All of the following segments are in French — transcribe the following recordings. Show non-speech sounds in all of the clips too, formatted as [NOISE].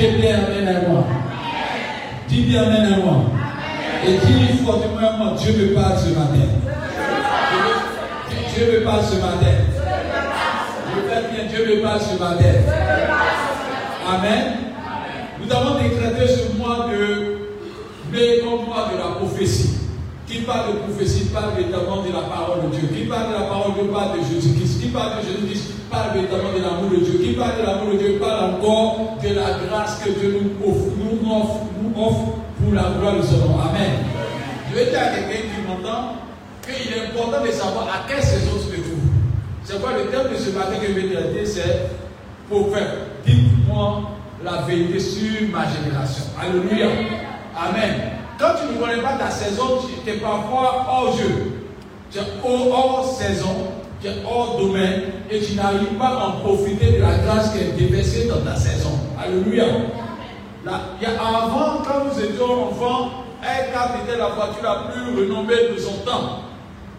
Dis bien Amen à moi. Dis bien Amen à moi. Et dis fortement à moi, Dieu me parle ce matin. Dieu me parle ce matin. Je fais bien, Dieu me parle ce matin. Amen. Nous avons décrété ce mois de mai comme mois de la prophétie. Qui parle de prophétie parle véritablement de la parole de Dieu. Qui parle de la parole de Dieu parle de Jésus-Christ. Qui parle de Jésus-Christ parle véritablement de l'amour de Dieu. Qui parle de l'amour de Dieu parle encore de la grâce que Dieu nous offre, nous offre, nous offre pour la gloire de son nom. Amen. Je vais dire à quelqu'un qui m'entend qu'il est important de savoir à quelle saison se trouve. C'est quoi le thème de ce matin que je vais traiter C'est prophète. Dites-moi la vérité sur ma génération. Alléluia. Amen. Quand tu ne connais pas ta saison, tu es parfois hors jeu. Tu es hors saison, tu es hors domaine et tu n'arrives pas à en profiter de la grâce qui est déversée dans ta saison. Alléluia. Là, avant, quand nous étions enfants, R4 était la voiture la plus renommée de son temps.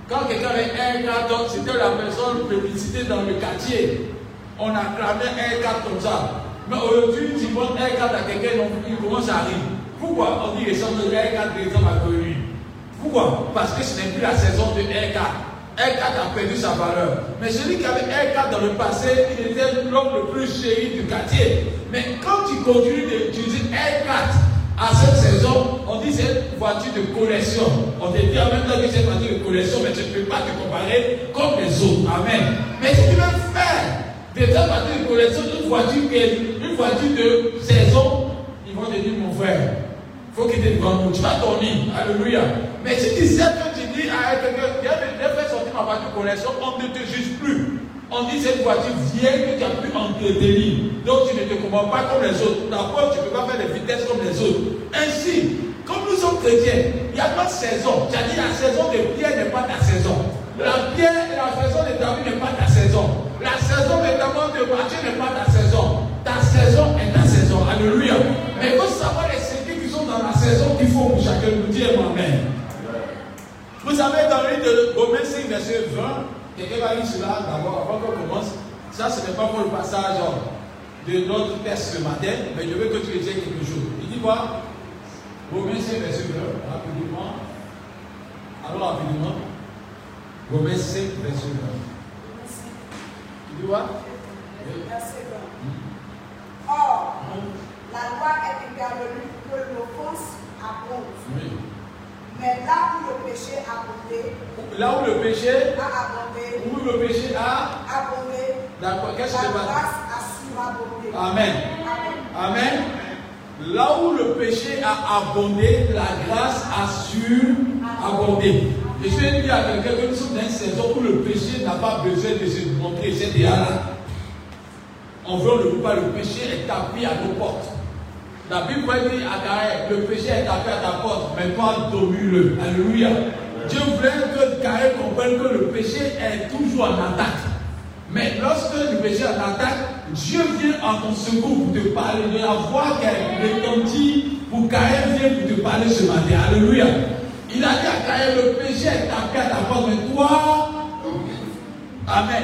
Quand quelqu'un avait R4, c'était la personne publicité dans le quartier. On acclamait R4 comme ça. Mais aujourd'hui, tu vois R4 à quelqu'un, il commence à rire. Pourquoi on dit les gens de R4 des hommes à connu Pourquoi? Parce que ce n'est plus la saison de R4. R4 a perdu sa valeur. Mais celui qui avait R4 dans le passé, il était l'homme le plus chéri du quartier. Mais quand tu continues d'utiliser R4 à cette saison, on dit c'est une voiture de collection. On te dit en même temps que c'est voiture de collection, mais tu ne peux pas te comparer comme les autres. Amen. Mais si tu veux faire de cette voiture de collection une voiture, une voiture de saison, ils vont te dire mon frère, faut qu'il te nous. Tu vas dormir. Alléluia. Mais si tu sais que tu dis à quelqu'un, viens de faire sortir ma voiture collection, on ne te juge plus. On dit cette voiture vieille que tu as pu entretenir. Donc tu ne te comprends pas comme les autres. D'abord, tu ne peux pas faire des vitesses comme les autres. Ainsi, comme nous sommes chrétiens, il y a pas de saison. Tu as dit la saison de Pierre n'est pas ta saison. La pierre et la saison de David n'est pas ta saison. La saison de David de Mathieu n'est pas ta saison. Ta saison est ta saison. Alléluia. Mais il faut savoir les saison qu'il faut pour chacun nous dire Amen. Vous savez, dans le livre de Romains 5, verset 20, quelqu'un va lire cela d'abord avant qu'on commence. Ça, ce n'est pas pour le passage de notre texte ce matin, mais je veux que tu dises quelque chose. Il dit quoi? Romains 5, verset 20, rapidement. Allons rapidement. Romains 5, verset 20. Il dit quoi? Verset 20. Or, la loi est intervenue pour que l'offense abonde. Oui. Mais là où le péché a abondé, Là où le péché, a abondé, où le péché a, abondé, d'accord, qu'est-ce la grâce a surabondé. Amen. Amen. Amen. Là où le péché a abondé, la grâce a su abonder. Et je vais dire à quelqu'un que nous sommes dans une saison où le péché n'a pas besoin de se montrer, c'est déjà là. On veut le pas, le péché est tapé à nos portes. La Bible dit à Gaël, le péché est tapé à ta porte, mais toi domine-le. Alléluia. Dieu voulait que Gaël comprenne que le péché est toujours en attaque. Mais lorsque le péché est en attaque, Dieu vient en ton secours pour te parler de la voix qu'elle retentit pour Gaël vient pour te parler ce matin. Alléluia. Il a dit à Gaël, le péché est tapé à ta porte, mais toi, Amen.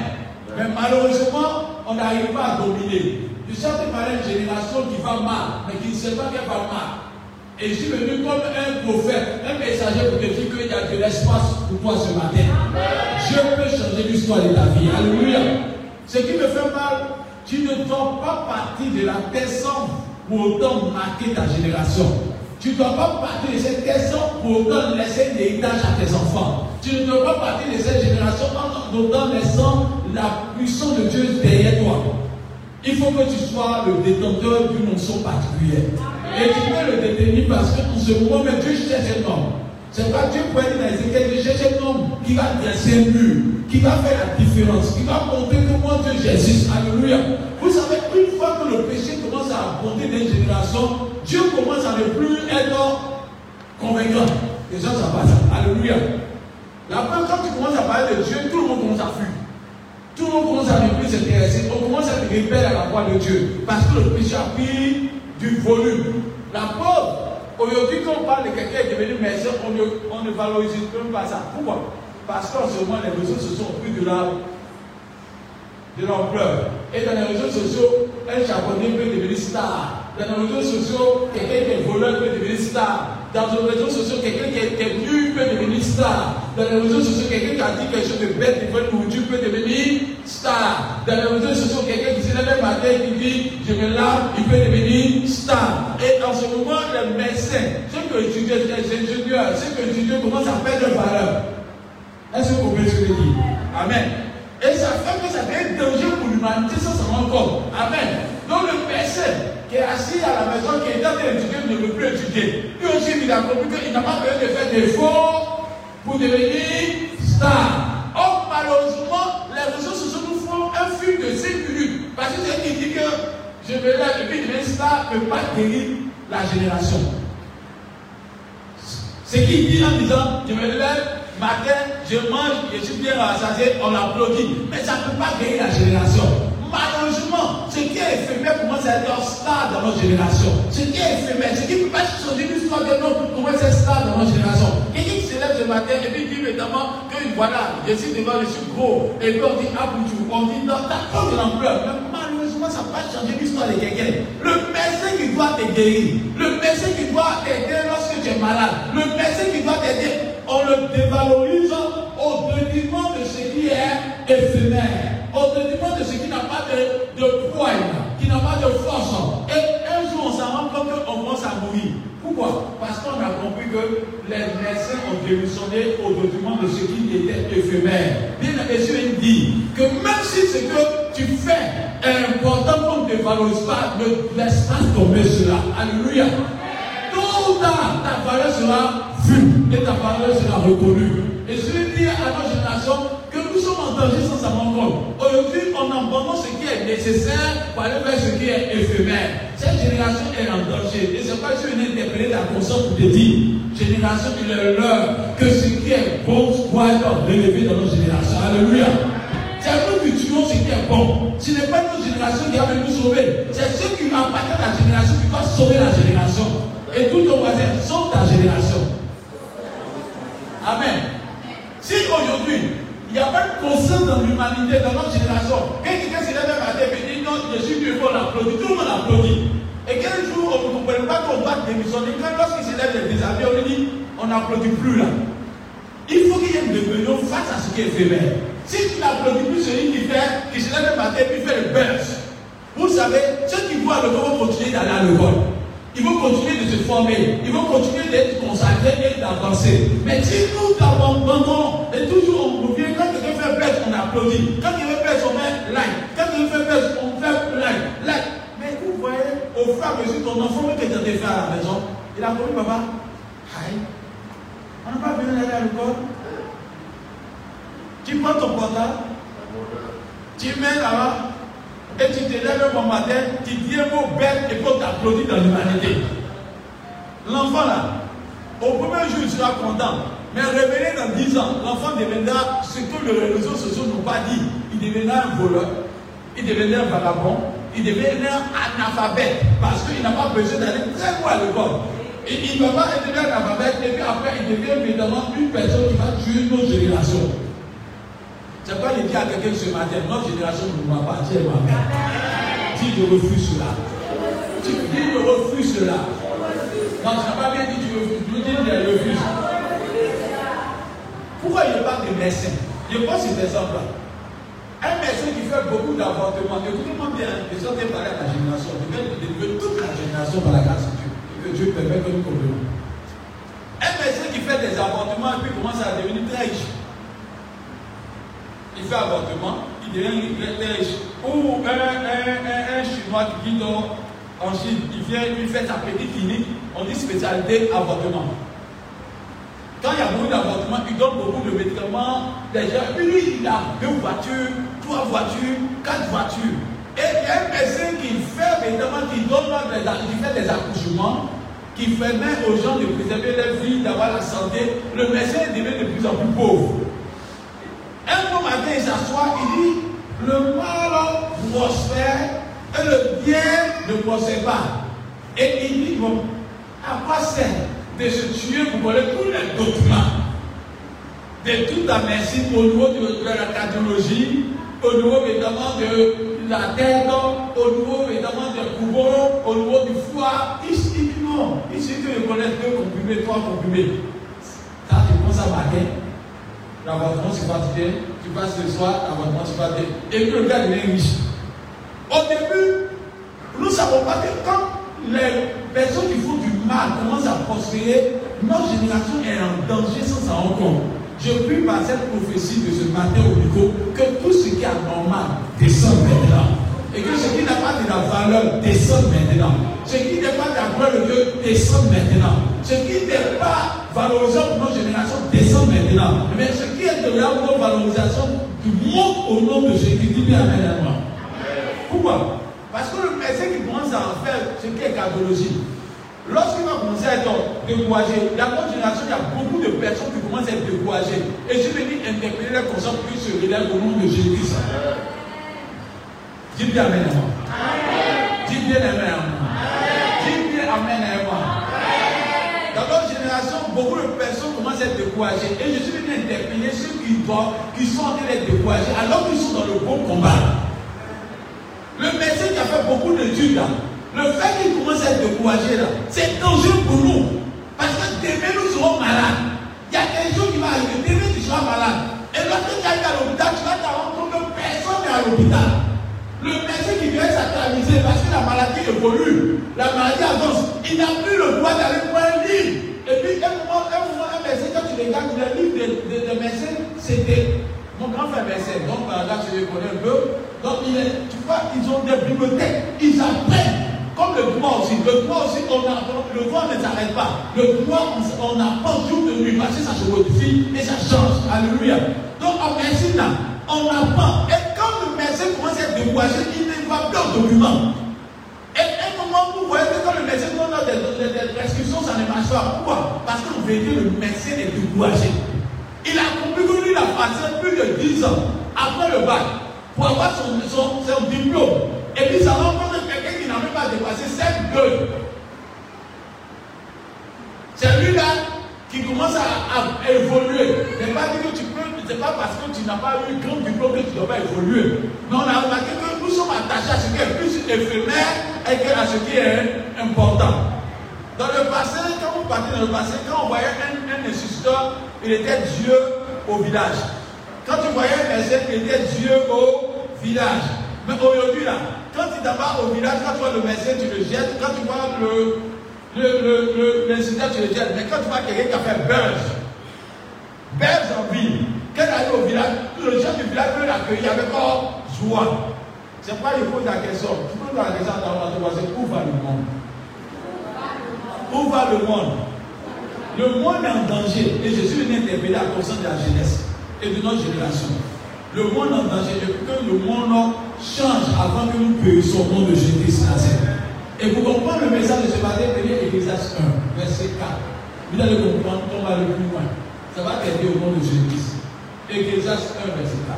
Mais malheureusement, on n'arrive pas à dominer. Tu sais parler une génération qui va mal, mais qui ne sait pas qu'elle va mal. Et je suis venu comme un prophète, un messager pour te dire qu'il y a de l'espace pour toi ce matin. Dieu peut changer l'histoire de ta vie. Alléluia. Ce qui me fait mal, tu ne dois pas partir de la personne pour autant marquer ta génération. Tu ne dois pas partir de cette question pour autant laisser l'héritage à tes enfants. Tu ne dois pas partir de cette génération en autant laissant la puissance de Dieu derrière toi. Il faut que tu sois le détenteur d'une onction particulière. Et tu peux le détenir parce qu'en ce moment Dieu cherche un homme. C'est pas Dieu pour dans Ézéchiel, Dieu cherche un homme qui va dresser un mur, qui va faire la différence, qui va montrer comment Dieu Jésus. Alléluia. Vous savez, une fois que le péché commence à abonder dans une génération, Dieu commence à ne plus être convaincant. Les gens ça passe. Alléluia. La première quand tu commences à parler de Dieu, tout le monde commence à fuir. Tout le monde commence à ne plus s'intéresser. On commence à se rébeller à la voix de Dieu. Parce que le péché a du volume. La pauvre, aujourd'hui, quand on parle de quelqu'un qui est devenu médecin, on ne, valorise même pas ça. Pourquoi? Parce qu'en ce moment, les réseaux sociaux ont pris de la de l'ampleur. Et dans les réseaux sociaux, un japonais peut devenir star. Dans les réseaux sociaux, quelqu'un qui est voleur peut devenir star. Dans les réseaux sociaux, quelqu'un qui est nu peut devenir star. Dans les réseaux sociaux, quelqu'un qui a dit quelque chose de bête nourriture peut devenir Dans les réseaux sociaux, quelqu'un qui se lève le matin et qui dit Je me lave, il peut devenir star. Et en ce moment, les médecins, ceux qui étudient, les ingénieurs, ceux qui étudient commencent à perdre valeur? Est-ce que vous comprenez ce que je dis? Amen. Et ça fait que ça devient un danger pour l'humanité sans s'en rendre compte. Amen. Donc le personne qui est assis à la maison, qui est en train d'étudier, ne veut plus étudier. Lui aussi, il a compris qu'il n'a pas besoin de faire des efforts pour devenir star. Or, malheureusement, les réseaux nous de 5 minutes. Parce que c'est qui dit que je vais là et puis devenir star ne peut pas guérir la génération. Ce qui dit en disant, je me lève, matin, je mange, je suis bien rassasié, on applaudit. Mais ça ne peut pas gagner la génération. Malheureusement, ce qui est éphémère commence à être un star dans notre génération. Ce qui est éphémère, ce qui ne peut pas changer l'histoire de notre commence à être star dans notre génération. Matin et puis dit notamment que voilà, je suis devant, je suis gros. Et puis on dit Aboutou, on dit non, t'as de l'ampleur. Mais malheureusement, ça ne va pas changer l'histoire de quelqu'un. Le médecin qui doit te guérir, le médecin qui doit t'aider lorsque tu es malade, le médecin qui doit t'aider on le dévalorise au détriment de ce qui est éphémère, au détriment de ce qui n'a pas de, de poids, qui n'a pas de force. Et un jour, on s'en rend compte qu'on commence à mourir. Pourquoi? Parce qu'on a compris que les médecins ont démissionné au détriment de ce qui était éphémère. Bien, Jésus dit que même si ce que tu fais est important qu'on ne te valorise pas, ne laisse pas tomber cela. Alléluia. Tout ta valeur sera et ta parole sera reconnue. Et je dire à notre danger sans rendre compte. Aujourd'hui, on abandonne ce qui est nécessaire pour aller vers ce qui est éphémère. Cette génération est en danger. Et c'est pas je viens d'interpeller ta conscience pour te dire, génération, il est l'heure que ce qui est bon soit relevé dans notre génération. Alléluia. C'est nous qui tuons ce qui est bon. Ce n'est pas notre génération qui va nous sauver. C'est ceux qui appartiennent à la génération qui va sauver la génération. Et tous nos voisins sont ta génération. Amen. Si aujourd'hui, il n'y a pas de conscience dans l'humanité, dans notre génération, quelqu'un se lève un matin et dit non, je suis mieux, on applaudit, tout le monde applaudit. Et quel jour on ne comprend pas qu'on va démissionner, quand lorsqu'il se lève des on lui dit on n'applaudit plus là. Il faut qu'il y ait une rébellion face à ce qui est éphémère. Si tu n'applaudis plus celui qui fait, qui se lève un matin puis fait le buzz, vous savez, ceux qui voient le vont continuer d'aller à l'école. Ils vont continuer de se former. Ils vont continuer d'être consacrés et d'avancer. Mais si nous abandonnons et toujours on revient, quand quelqu'un fait bête, on applaudit. Quand quelqu'un fait on met like. Quand quelqu'un fait bête, on fait like. like. Mais vous voyez, au fur pas reçu ton enfant que tu fait à la maison. Il a connu papa. Aïe. On n'a pas besoin d'aller à l'école. Tu prends ton portable, tu mets là-bas, et tu te lèves bon matin, tu dis un mot bête et puis on t'applaudit dans l'humanité. L'enfant là, au premier jour, il sera content. Mais revenez dans 10 ans, l'enfant deviendra ce que les réseaux sociaux n'ont pas dit. Il deviendra un voleur, il deviendra un vagabond, il deviendra un analphabète parce qu'il n'a pas besoin d'aller très loin à l'école. Et il ne va pas être un analphabète et puis après il devient évidemment une personne qui va tuer nos générations. C'est pas le dire à quelqu'un ce matin, notre génération ne va pas dire ma mère. Dis je refuse cela. Tu dis je refuse cela. Non, n'as pas bien dit tu refuses. Tu dis je refuse. Pourquoi il parle de médecin? Je pense cet exemple-là. Un médecin qui fait beaucoup d'avortements, écoutez-moi bien, je suis en train à la génération, je vais toute la génération par la grâce de Dieu, que Dieu permet que nous comprenions. Un médecin qui fait des avortements et puis commence à devenir très riche. Il fait avortement, il devient très riche. Ou un, un, un, Chinois qui vit en Chine, il vient, il fait sa petite clinique, on dit spécialité avortement. Quand il y a beaucoup d'avortements, il donne beaucoup de médicaments. Déjà, lui, il a deux voitures, trois voitures, quatre voitures. Et un médecin qui fait qui donne fait des accouchements, qui permet aux gens de préserver leur vie, d'avoir la santé. Le médecin devient de plus en plus pauvre. Un bon matin, il s'assoit, il dit le mal prospère et le bien ne prospère pas. Et il dit bon, à quoi sert de se tuer pour voler tous les documents de toute la médecine au niveau de, la cardiologie, au niveau évidemment de la tête, au niveau évidemment des poumons, au niveau du foie. Ici, non. Ici, tu ne connais deux comprimés, trois comprimés. Quand tu commences à marquer, l'avortement c'est fatigué, tu passes le soir, l'avortement c'est fatigué. Et puis le gars devient riche. Au début, nous savons pas que quand les personnes qui font du mal commencent à prospérer, notre génération est en danger sans s'en rendre. Je prie par cette prophétie de ce matin au micro que tout ce qui est anormal descend maintenant. Et que ce qui n'a pas de la valeur descend maintenant. Ce qui n'est pas de la de Dieu descend maintenant. Ce qui n'est pas valorisant pour notre génération descend maintenant. Mais ce qui est de la valorisation monte au nom de Jésus. Dis Amen à moi. Pourquoi? Parce que le médecin qui commence à faire ce qui est cardiologie, Lorsqu'il va commencer à être découragé, dans notre génération, il y a beaucoup de personnes qui commencent à être découragées. Et je vais dire interpeller les consciences qui se relèvent au nom de Jésus. Dis bien Amen à moi. Dis bien Amen à moi. Dis bien Amen à moi. Dans notre génération, beaucoup de personnes commencent à être découragées. Et je suis venu interpeller ceux qui, doivent, qui sont en train d'être découragés alors qu'ils sont dans le bon combat. Le médecin qui a fait beaucoup d'études là, le fait qu'il commence à être découragé là, c'est dangereux pour nous. Parce que demain nous serons malades. Il y a quelque chose qui va arriver. Demain tu seras malade. Et lorsque tu arrives à l'hôpital, tu vas te rendre compte que personne n'est à l'hôpital. Le médecin qui vient s'actualiser parce que la maladie évolue, la maladie avance. Il n'a plus le droit d'aller voir un livre. Et puis, un moment, un, moment, un médecin, quand tu regardes le livre de, de, c'était mon grand frère médecin. Donc, par là, tu les connais un peu. Donc, il est, tu vois, ils ont des bibliothèques. Ils apprennent. Comme le droit aussi. Le droit aussi, on. Le droit ne s'arrête pas. Le droit, on, on apprend jour de nuit parce que ça se modifie et ça change. Alléluia. Donc, en médecine, on apprend. Et quand le médecin commence à être découragé, il ne va plus au document. Et un moment, vous voyez que quand le médecin donne des, des, prescriptions, ça ne marche pas. Pourquoi? Parce qu'en vérité, le médecin est découragé. Il a compris que lui, il a passé plus de 10 ans après le bac pour avoir son diplôme. Et puis ça rencontre quelqu'un qui n'a même pas dépassé 7 gueules. C'est lui-là qui commence à, évoluer. n'est pas que tu peux, c'est pas parce que tu n'as pas eu grand diplôme que tu dois pas évoluer. Mais on a remarqué que nous sommes attachés à ce qui est plus éphémère et à ce qui est important. Dans le passé, quand vous partez dans le passé, quand on voyait un, un il était Dieu au village. Quand tu voyais un médecin, il était Dieu au village. Mais aujourd'hui, là, quand tu t'en vas au village, quand tu vois le médecin, tu le jettes. Quand tu vois le, l'incident, tu le jettes. Mais quand tu vois quelqu'un qui a fait buzz, buzz en ville, quand il arrive au village, les gens du village veulent l'accueillir avec joie. C'est pourquoi il pose la question. Tu poses la question à ton voisin, où va le monde? Où va le monde? Le monde est en danger. Et Jésus venu interpeller à cause de la jeunesse et de notre génération. Le monde est en danger. Et que le monde change avant que nous puissions au nom de Jésus-Christ. Et pour comprendre le message de ce matin, prenez Ecclésias 1, verset 4. Vous allez comprendre, on va aller plus loin. Ça va t'aider au nom de Jésus-Christ. Ecclésias 1, verset 4.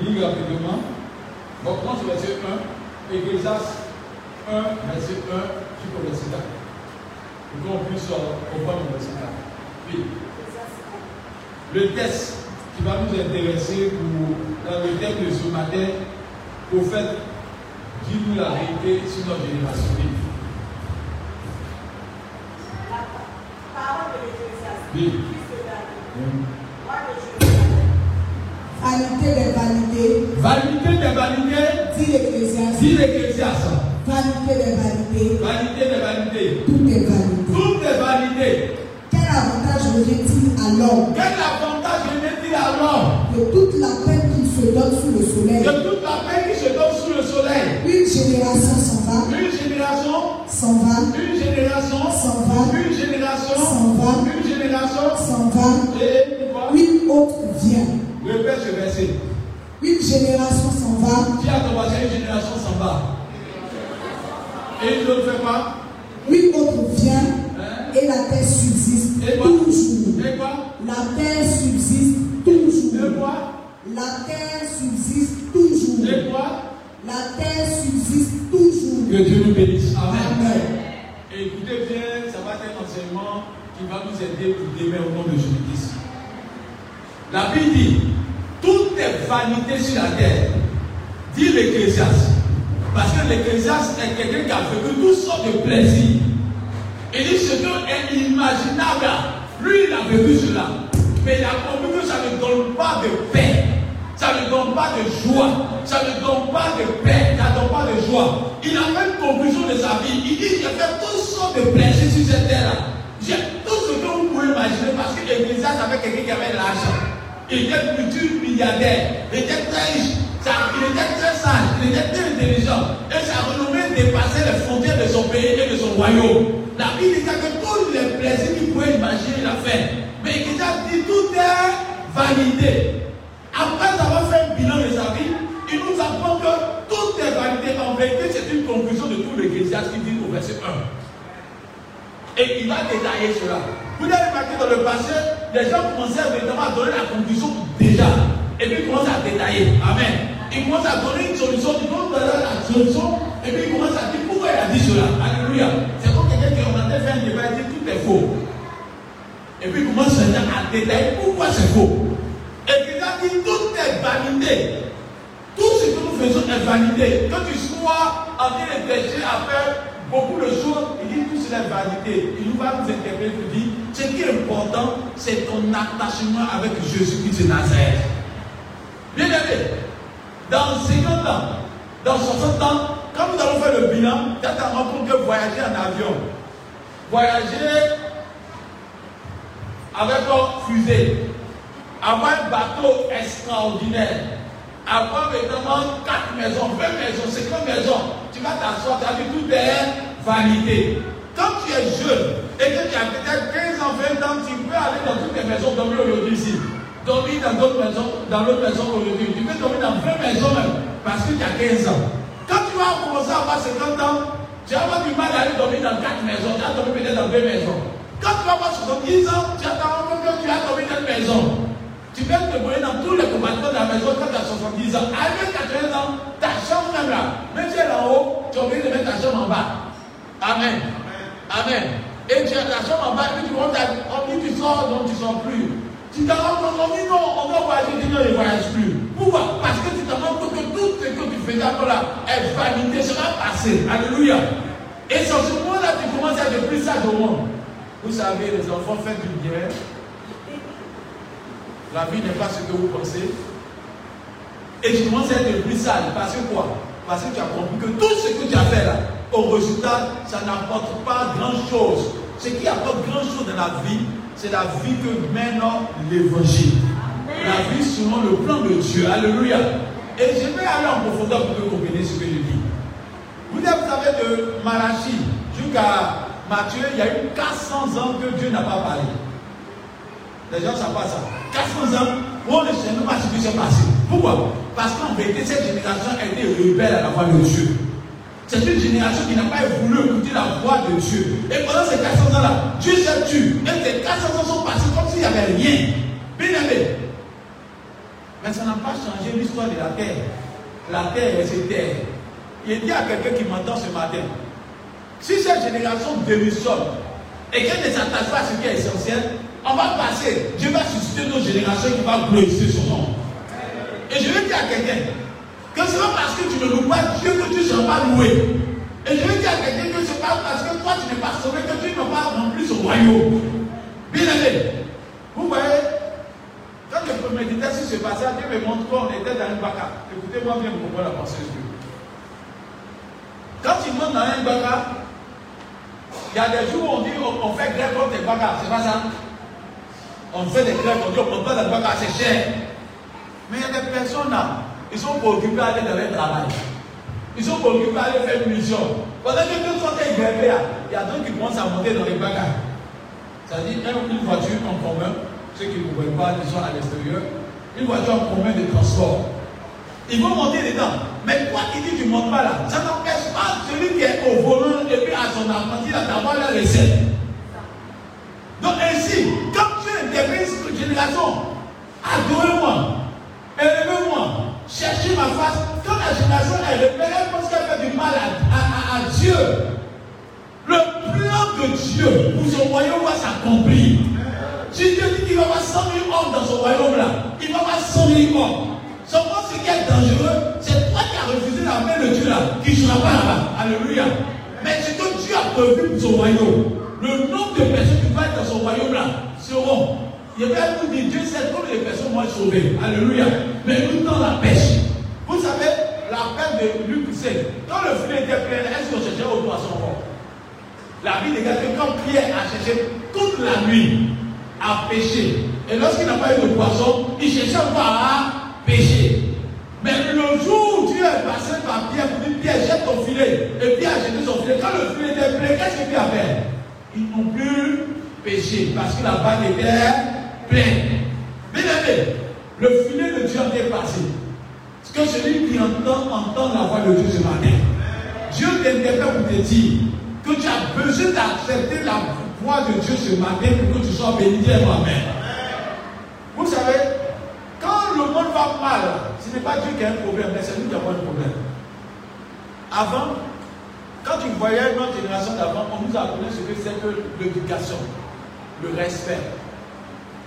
Lis rapidement. On commence au verset 1. Ecclésias 1, verset 1 jusqu'au verset 4. Pour qu'on puisse comprendre le verset 4. Oui. Le test qui va nous intéresser pour, dans le thème de ce matin, au fait, dis-nous la vérité sur notre génération. Parole de l'Ecclésiaste. Oui. Fils de David. Oui. Roi de Jérusalem. Vanité des vanités, Vanité des vanités, dit l'Ecclésiaste. dit l'Ecclésiaste. Vanité des vanités, Vanité des vanités. tout est vanité. Toutes les vanités. Quel avantage aurait-il à l'homme Quel avantage de toute la peine qu'il se donne sous le soleil de toute la paix qui se donne sous le soleil Une génération s'en va, Une génération, s'en va, une génération, s'en va, une génération, s'en va, une génération, s'en va. et quoi Une autre vient. Répète ce verset. Une génération s'en va, Dis à ton voisin, une génération s'en va. Et il ne le fait pas. une autre vient Hein? et la terre subsiste Et quoi? Toujours. Et quoi? La terre subsiste Et toujours. quoi La terre subsiste toujours. Et quoi La terre subsiste toujours. Que Dieu nous bénisse. Amen. Et écoutez bien, ça va être un enseignement qui va nous aider pour demain au nom de Jésus-Christ. La Bible dit, tout est vanité sur la terre. Dit l'Ecclésiaste. Parce que l'Ecclésiaste est quelqu'un qui a vécu toutes sortes de plaisirs. Il dit ce qui est inimaginable. Lui, il a vécu cela. Mais il a compris que ça ne donne pas de paix. Ça ne donne pas de joie. Ça ne donne pas de paix. Ça ne donne pas de joie. Il a une conclusion de sa vie. Il dit, j'ai fait toutes sortes de plaisirs sur cette terre-là. J'ai tout ce que vous pouvez imaginer parce que l'Ecclésiaste avait quelqu'un qui avait l'argent. Il était multimilliardaire. Il était très riche. Il était très sage. Il était très intelligent. Et sa renommée dépassait les frontières de son pays et de son royaume. La Bible dit que tous les plaisirs qu'il pouvait imaginer, il a fait. Vanité. Après avoir fait un bilan de sa vie, il nous apprend que tout est vanité. En vérité, c'est une conclusion de tout l'Ecclésiaste qui dit au verset 1. Et il va détailler cela. Vous avez remarqué dans le passé, les gens commençaient à donner la conclusion déjà. Et puis ils commencent à détailler. Amen. Ils commencent à donner une solution, ils commencent à donner la solution, et puis ils commencent à dire pourquoi il a dit cela? Alléluia. C'est comme quelqu'un qui on a fait un débat et dit tout est faux. Et puis il commence à détailler pourquoi c'est faux? Et puis il dit tout est vanité. Tout ce que nous faisons est vanité. Que tu sois en train de pécher à faire beaucoup de choses, il dit tout cela est vanité. Il nous va nous interpréter pour dire ce qui est important, c'est ton attachement avec Jésus-Christ de Nazareth. Bien aimé, dans 50 ans, dans 60 ans, quand nous allons faire le bilan, tu as compte que voyager en avion, voyager avec un fusée, avoir un bateau extraordinaire, avoir évidemment 4 maisons, 20 maisons, 50 maisons, tu vas t'asseoir, tu as vu tout est vanité. Quand tu es jeune et que tu as peut-être 15 ans, 20 ans, tu peux aller dans toutes les maisons dormir aujourd'hui ici. Dormir dans d'autres maisons, dans l'autre maison aujourd'hui. Tu peux dormir dans 20 maisons même, parce que tu as 15 ans. Quand tu vas commencer à avoir 50 ans, tu vas avoir du mal à aller dormir dans 4 maisons, tu vas dormir peut-être dans 2 maisons. Quand tu vas avoir 70 ans, tu vas t'avoir que tu dormir dans une maison. Tu peux te brûler dans tous les compartiments de la maison quand tu as 70 ans. Avec 80 ans, ta chambre même là, même si elle est en haut, tu as oublié de mettre ta chambre en bas. Amen. Amen. Et tu as ta chambre en bas, et puis tu rentres, on dit tu sors, donc tu ne sors plus. Tu t'en rends compte, non, on va voyager, tu ne voyage plus. Pourquoi? Parce que tu te rends compte que tout ce que tu faisais encore là est vanité, ça va passer. Alléluia. Et c'est ce moment-là tu commences à être plus sage au monde. Vous savez, les enfants font du bien. La vie n'est pas ce que vous pensez. Et commences à être plus sage. Parce que quoi? Parce que tu as compris que tout ce que tu as fait là, au résultat, ça n'apporte pas grand-chose. Ce qui apporte grand-chose dans la vie, c'est la vie que mène l'évangile. la vie selon le plan de Dieu. Alléluia. Et je vais aller en profondeur pour que vous compreniez ce que je dis. Vous savez, de Malachi jusqu'à Matthieu, il y a eu 400 ans que Dieu n'a pas parlé. Les gens ne savent pas ça. 400 ans, on ne sait même pas ce qui s'est passé. Pourquoi? Parce qu'en vérité, cette génération a été rebelle à la voix de Dieu. C'est une génération qui n'a pas voulu écouter la voix de Dieu. Et pendant ces 400 ans-là, Dieu s'est tué. Et ces 400 ans sont passés comme s'il n'y avait rien. Bien aimé. Mais ça n'a pas changé l'histoire de la terre. La terre est terre. Il dit à quelqu'un qui m'entend ce matin, si cette génération démissionne et qu'elle ne s'attache pas à ce qui est essentiel, on va passer. Dieu va susciter nos générations qui vont glorifier son nom. Et je vais dire à quelqu'un que ce n'est pas parce que tu ne loues pas Dieu que tu ne seras pas loué. Et je vais dire à quelqu'un que ce n'est pas parce que toi tu n'es pas sauvé que tu n'as pas rempli son royaume. Bien aimé. Vous voyez, quand je méditais sur ce passage, Dieu me montre qu'on était dans une baka. Écoutez-moi bien pour comprendre la pensée de Dieu. Quand tu montes dans un baga, il y a des jours où on dit on, fait grève contre les bagas, c'est pas ça On fait des grèves, on dit on prend les bagas, c'est cher. Mais il y a des personnes là, ils sont préoccupés à aller dans leur travail. Ils sont préoccupés à aller faire une mission. Pendant que tout sont grèves là, il y a d'autres qui commencent à monter dans les bagas. C'est-à-dire une voiture en commun, ceux qui ne voient pas, ils sont à l'extérieur, une voiture en commun de transport. Ils vont monter dedans. Mais toi qui dis tu ne montes pas là, ça n'empêche pas celui qui est au volant et puis à son apprenti d'avoir la recette. Donc ainsi, quand tu interviens une génération, adorez-moi, élevez-moi, cherchez ma face. Quand la génération est rebelle, elle pense qu'elle fait du mal à, à, Dieu. Le plan de Dieu pour son royaume va s'accomplir. Si Dieu dit qu'il va avoir 100 000 hommes dans son royaume là, il va avoir 100 000 hommes. Seulement ce qui est dangereux, c'est toi qui as refusé la main de Dieu là, qui ne sera pas là-bas. Alléluia. Mais ce que Dieu a prévu pour son royaume, le nombre de personnes qui vont être dans son royaume là seront. Il y a vous dire, Dieu sait combien de personnes vont être sauvées. Alléluia. Mais nous dans la pêche. Vous savez, la peine de Luc c'est quand le filet était plein, est-ce qu'on cherchait au poisson La Bible dit que quand Pierre a cherché toute la nuit à pêcher, et lorsqu'il n'a pas eu de poisson, il cherchait encore à péché. Mais le jour où Dieu est passé par Pierre pour dire Pierre, jette ton filet. Et Pierre a jeté son filet. Quand le filet était plein, qu'est-ce qu'il a fait? Ils n'ont plus péché parce que la bague était pleine. Aimé, le filet de Dieu a passé. Ce que celui qui entend, entend la voix de Dieu ce matin. Dieu t'interpelle pour te dire que tu as besoin d'accepter la voix de Dieu ce matin pour que tu sois béni. Amen. Vous savez, va mal, ce n'est pas Dieu qui a un problème, mais c'est nous qui avons un problème. Avant, quand tu voyais notre génération d'avant, on nous apprenait ce que c'est que l'éducation, le respect.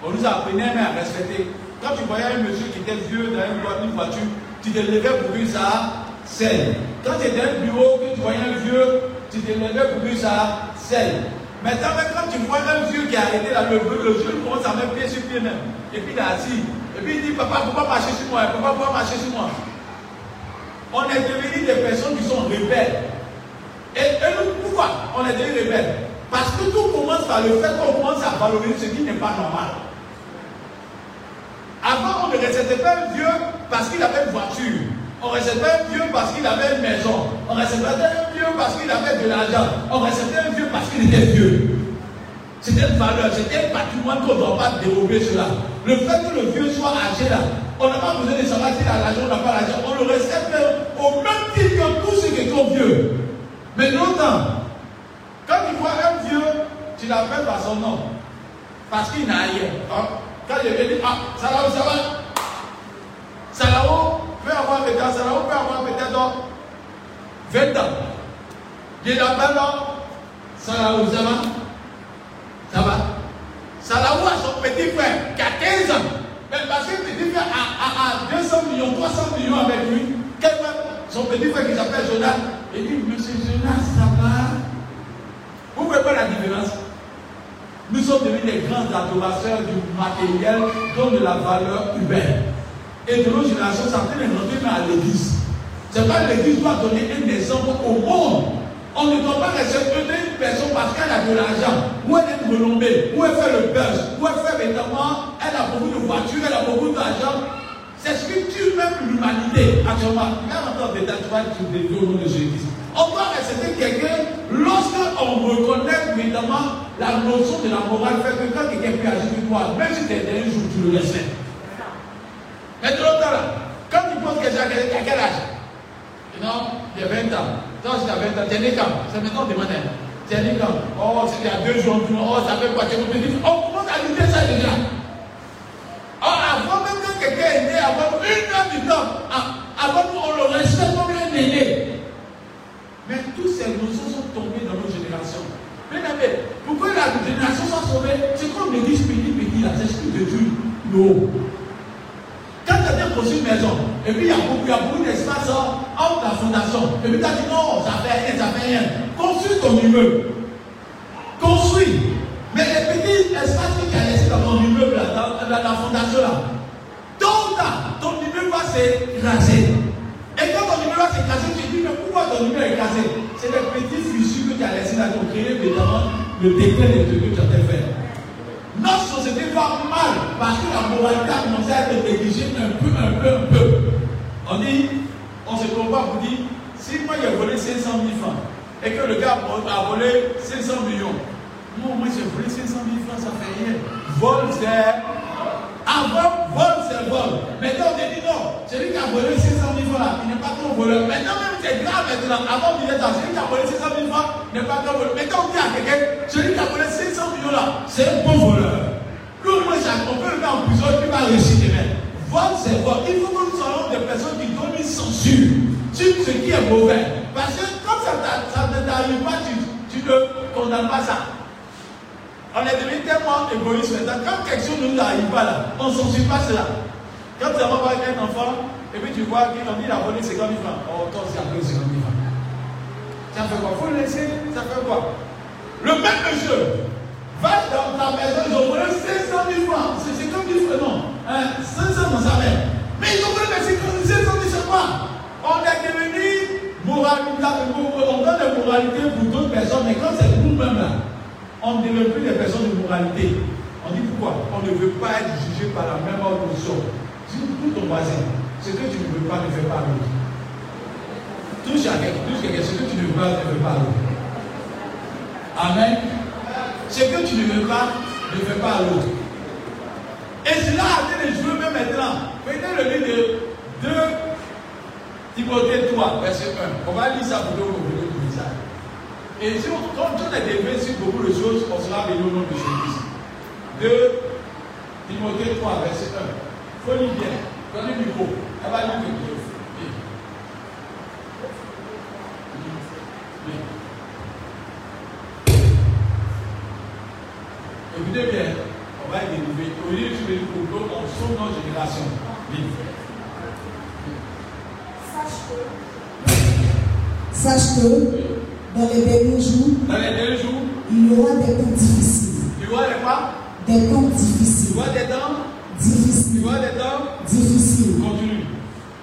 On nous apprenait même à respecter. Quand tu voyais un monsieur qui était vieux dans une voiture, tu te levais pour lui sa scène. Quand tu étais dans un bureau, que tu voyais un vieux, tu te levais pour lui sa scène. Maintenant, quand tu vois un vieux qui a arrêté là, le, vieux commence à mettre pied sur pied même. Et puis il est assis. Et puis il dit, papa, ne faut pas marcher sur moi, il ne marcher sur moi. On est devenu des personnes qui sont rebelles. Et, nous, pourquoi on est devenu rebelles? Parce que tout commence par le fait qu'on commence à valoriser ce qui n'est pas normal. Avant, on ne respectait pas un vieux parce qu'il avait une voiture. On respectait un vieux parce qu'il avait une maison. On respectait un vieux parce qu'il avait de l'argent. On respectait un vieux parce qu'il était vieux. C'était une valeur, c'était un patrimoine qu'on ne doit pas dérober cela. Le fait que le vieux soit âgé là, on n'a pas besoin de savoir s'il a l'argent ou n'a pas l'argent. On le respecte au même titre que tous ceux qui sont vieux. Mais longtemps, quand tu vois un vieux, tu l'appelles par son nom. Parce qu'il n'a rien. Hein? Quand je vais dire, ah, ça va, ça va? Salao peut avoir peut-être, Salao peut avoir peut-être 20 ans. Je l'appelle Salao, ça va? Ça va Salahou a son petit frère qui a 15 ans. Mais parce que petit frère a, a, 200 millions, 300 millions avec lui. Son petit frère qui s'appelle Jonas. Il dit, Monsieur Jonas, ça va? Vous voyez pas la différence? Nous sommes devenus des grands adorateurs du matériel, dont de la valeur humaine. Et de nos générations, ça fait rentrer même à l'église. C'est pas l'église doit donner un exemple au monde. On ne doit pas respecter une personne parce qu'elle a de l'argent ou elle est renommée, où elle fait le buzz, où elle fait évidemment, elle a beaucoup de voitures, elle a beaucoup d'argent. C'est ce qui tue même l'humanité actuellement. Regarde encore des détail, tu te au nom de Jésus. On doit accepter quelqu'un lorsque on reconnaît évidemment la notion de la morale, fait que quand quelqu'un peut agir sur toi, même si tu es dernier jour, tu le respectes. Mais l'autre là, quand tu penses que j'ai à quel âge? Non, il y a 20 ans. 20 ans, tu es né quand C'est maintenant demande. Tu es né quand Oh, c'était a deux jours, oh, ça fait quoi? Tu es On commence à lutter ça déjà. Oh, avant même que quelqu'un est né, avant une heure du temps, avant nous, on le respecte comme un aîné. Mais toutes ces notions sont tombées dans nos générations. Mais pour que la génération soit sauvée, c'est comme l'église petit petit là, c'est ce que Dieu Non. Construit une maison, et puis il y a beaucoup, beaucoup d'espace entre la fondation, et puis tu as dit non, ça fait rien, ça fait rien. Construis ton immeuble. Construis. Mais les petits espaces que tu as laissés dans ton immeuble, dans, dans la fondation là, tôt ton immeuble va s'écraser. Et quand ton numéro s'est cassé, tu te dis, mais pourquoi ton numéro est cassé C'est des petits fissures que tu as laissé là, qui ont créé évidemment le déclin de ce que tu as fait. Notre société va mal parce que la moralité a commencé à être négligée un peu, un peu, un peu. On dit, on se compare pour dire, si moi j'ai volé 500 000 francs et que le gars a volé 500 millions, moi, moi j'ai volé 500 000 francs, ça fait rien. Vol, c'est avant, vol, c'est vol. Maintenant, on te dit non. Celui qui a volé 600 000 francs là, il n'est pas trop voleur. Maintenant, même c'est grave maintenant. Avant, on disait celui qui a volé 600 000 francs n'est pas trop voleur. Maintenant, on dit à quelqu'un, celui qui a volé 600 millions là, c'est un bon voleur. Nous, on peut le mettre en prison puis va réussir demain. Vol, c'est vol. Il faut que nous soyons des personnes qui donnent une censure sur ce qui est mauvais. Parce que comme ça, ne t'arrive pas, tu ne condamnes pas ça. On est devenu tellement égoïste maintenant. Quand quelque chose ne nous arrive pas là, on ne s'en pas cela. Quand tu vas voir un enfant, et puis tu vois qu'il a mis la volé 50 000 francs. Oh, toi aussi, après 50 000 francs. Ça fait quoi? Faut le laisser. Ça fait quoi? Le même monsieur va dans ta maison, ils ont volé 500 000 francs. C'est 50 000 francs, non? Hein, 500 dans sa. Mais ils ont volé 500 000 sur quoi On est devenu moralité. On donne des moralités pour d'autres personnes, mais quand c'est nous-mêmes là, on ne devient plus des personnes de moralité. On dit pourquoi? On ne veut pas être jugé par la même opposition. Si tout ton voisin, ce que tu ne veux pas, ne fais pas l'autre. Touche à quelqu'un, touche quelqu'un, ce que tu ne veux pas, ne fais pas l'autre. Amen. Ce que tu ne veux pas, ne fais pas l'autre. Et cela a été les jouer même maintenant. Prenez le livre de 2 Timothée 3, verset 1. On va lire ça pour vous. Et si on, quand on est délevé sur beaucoup de choses, on sera béni au nom de Jésus. De Timothée 3, verset 1. Il faut lire bien. Prenez le micro. Elle va lire chose. Écoutez bien, on va y dériver. Au lieu de le on sauve génération. Sache que. Dans les derniers jours, dans les derniers jours, il y aura des temps difficiles. Il y aura des quoi? Des temps difficiles. Il y aura des temps difficiles. Il y aura des temps difficiles. Continue.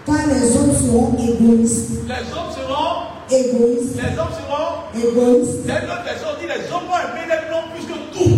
Car les hommes seront égoïstes. Les hommes seront égoïstes. Les hommes seront égoïstes. C'est une autre personne dit les hommes vont aimer les noms plus que tout.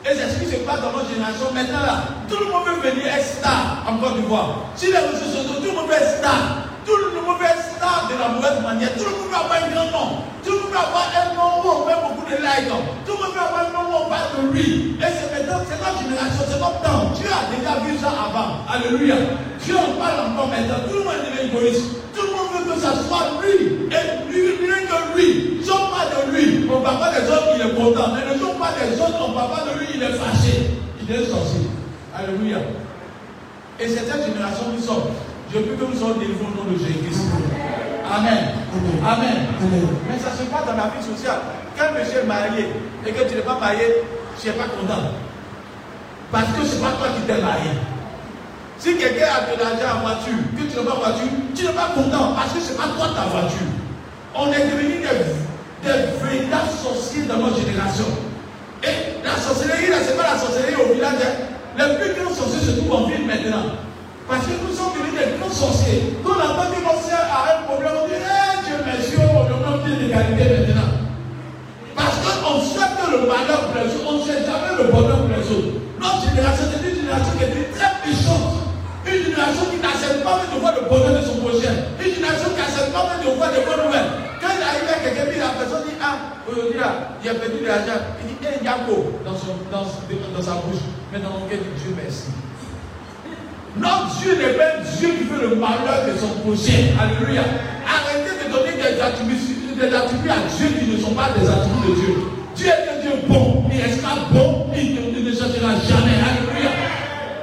Et c'est ce qui se passe dans notre génération. Maintenant là, tout le monde veut venir être star en Côte d'Ivoire. Si les réseaux sociaux, tout le monde veut être star. Tout le être star de la mauvaise manière. Tout le monde veut avoir un grand nom. Tout le monde veut avoir un nom où on met beaucoup de likes. Tout le monde veut avoir un nom où on parle de lui. Et c'est maintenant, c'est notre génération, c'est notre temps. Dieu a déjà vu ça avant. Alléluia. Dieu en parle encore maintenant. Tout le monde devient égoïste. Tout le monde veut que ça soit lui. Et lui, rien que lui. Si on parle de lui, on ne parle pas des autres, il est content. Mais ne on parle des autres, on ne parle pas de lui, il est fâché. Il est sorcier. Alléluia. Et c'est cette génération qui sort. Je veux que nous soyons délivrés au nom de Jésus-Christ. Amen. Amen. Mais ça se passe dans la vie sociale. Quand monsieur est marié et que tu n'es pas marié, tu n'es pas content. Parce que ce n'est pas toi qui t'es marié. Si quelqu'un a de l'argent en voiture, que tu n'as pas voiture, tu n'es pas content parce que ce n'est pas toi ta voiture. On est devenu des, des véritables sorciers dans notre génération. Et la sorcellerie, ce n'est pas la sorcellerie au village. Hein. Les plus grands sorciers se trouvent en ville maintenant. Parce que nous sommes devenus des grands sorciers. On entend que soeur a un problème, on dit, eh Dieu merci, on a un pied d'égalité maintenant. Parce qu'on on souhaite le malheur pour les autres, on ne souhaite jamais le bonheur pour les autres. Notre génération, c'est une génération qui est très méchante. Une génération qui n'accepte pas de voir le bonheur de son prochain. Une génération qui n'accepte pas de voir des bonnes nouvelles. Quand il arrive à quelqu'un, la personne dit Ah, aujourd'hui là, il a perdu de l'argent. Il dit Eh, Yako dans, son, dans, dans sa bouche. Mais dans mon cœur, Dieu merci. Notre Dieu n'est pas Dieu qui veut le malheur de son prochain. Alléluia. Arrêtez de donner des attributs, à Dieu qui ne sont pas des attributs de Dieu. Dieu est un Dieu bon. Il restera bon. Il ne, ne changera jamais. Alléluia.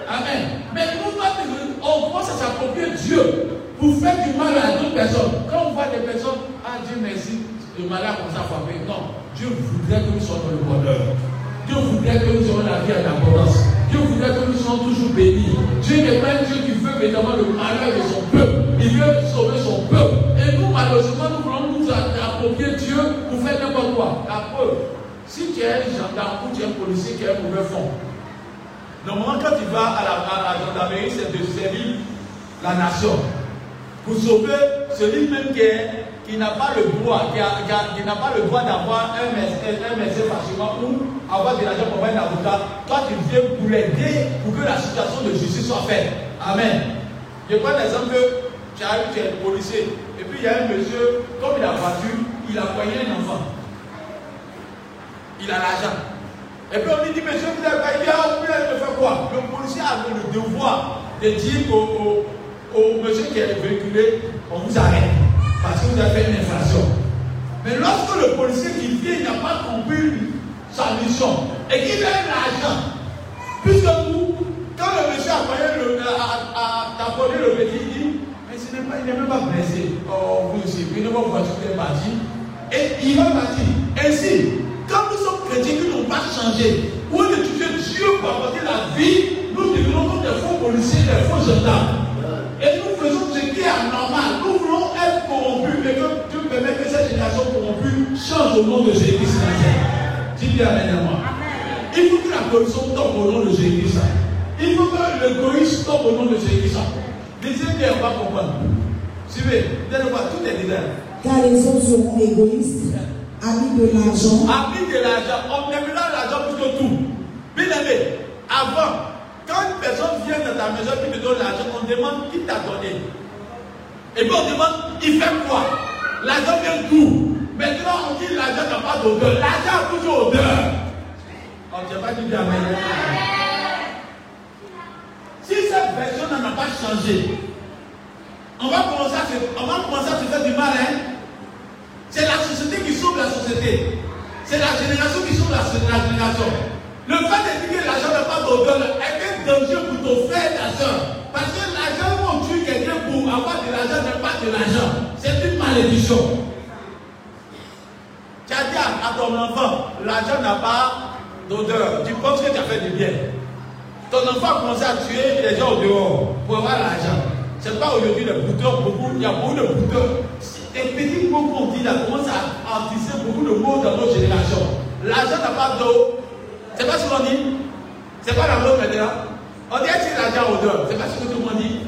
Amen. Mais nous, on commence à s'approprier Dieu pour faire du mal à d'autres personnes. Quand on voit des personnes, ah Dieu merci, le malheur comme ça frapper. Non, Dieu voudrait que nous soyons dans le bonheur. Dieu voudrait que nous ayons la vie en abondance. Toujours bénis. Dieu n'est pas un Dieu qui veut évidemment le malheur de son peuple. Il veut sauver son peuple. Et nous, malheureusement, nous voulons nous approprier Dieu pour faire n'importe quoi. La preuve, si tu es un gendarme ou tu es un policier qui a un mauvais fond, Normalement, quand tu vas à la, à, la gendarmerie, c'est de servir la nation. Pour sauver celui même qui, qui n'a pas le droit, n'a pas le droit d'avoir un médecin facilement ou avoir de l'argent pour un avocat, toi tu viens pour l'aider pour que la situation de justice soit faite. Amen. Je prends l'exemple tu arrives, tu es policier, et puis il y a un monsieur, comme il a battu, il a poigné un enfant. Il a l'argent. Et puis on lui dit, monsieur, vous avez idée, vous voulez faire quoi? Le policier a le devoir de dire au, monsieur qui est véhiculé, on vous arrête parce que vous avez fait une infraction. Mais lorsque le policier qui vient n'a pas compris sa mission et qu'il a l'argent, puisque vous, quand le monsieur a, le, a, le petit, il dit, mais n'est il n'est même pas blessé. Oh, vous aussi, ne va pas est parti. Et il va partir. Ainsi, quand nous sommes chrétiens qui n'ont pas changé, où est Dieu pour apporter la vie, nous devenons des faux policiers, des faux gendarmes. Et nous faisons ce qui est anormal. Change au nom de Jésus-Christ. Dis bien Amen à moi. Il faut que la corruption tombe au nom de Jésus-Christ. Il faut que l'égoïsme tombe au nom de Jésus-Christ. Lisez bien, on va comprendre. Suivez, vous allez voir, tout est dedans. Car les hommes seront égoïstes Amis de l'argent. Amis de l'argent. On aimera l'argent plus que tout. Bien aimé, avant, quand une personne vient dans ta maison et te donne l'argent, on demande qui t'a donné. Et puis on demande, il fait quoi? L'argent vient d'où? Maintenant, on dit l'argent n'a pas d'odeur. L'argent a toujours odeur. On ne tient pas dit Amen. Si cette version n'a pas changé, on va commencer à se, faire du mal. Hein? C'est la société qui sauve la société. C'est la génération qui sauve la, génération. Le fait de dire que l'argent n'a pas d'odeur est un danger pour ton frère et ta soeur. Parce que l'argent, on tue quelqu'un pour avoir de l'argent, n'est pas de l'argent. C'est une Tu as dit à, ton enfant, l'argent n'a pas d'odeur. Tu penses que tu as fait du bien. Ton enfant a commencé à tuer les gens au dehors pour avoir l'argent. Ce n'est pas aujourd'hui les bouteurs, beaucoup, il y a beaucoup de bouteurs. Et mots qu'on dit là commence à tisser beaucoup de mots dans notre génération. L'argent n'a pas d'eau. C'est pas ce qu'on dit. C'est pas la mot maintenant. On dit que l'argent odeur? C'est pas ce que tout le monde dit.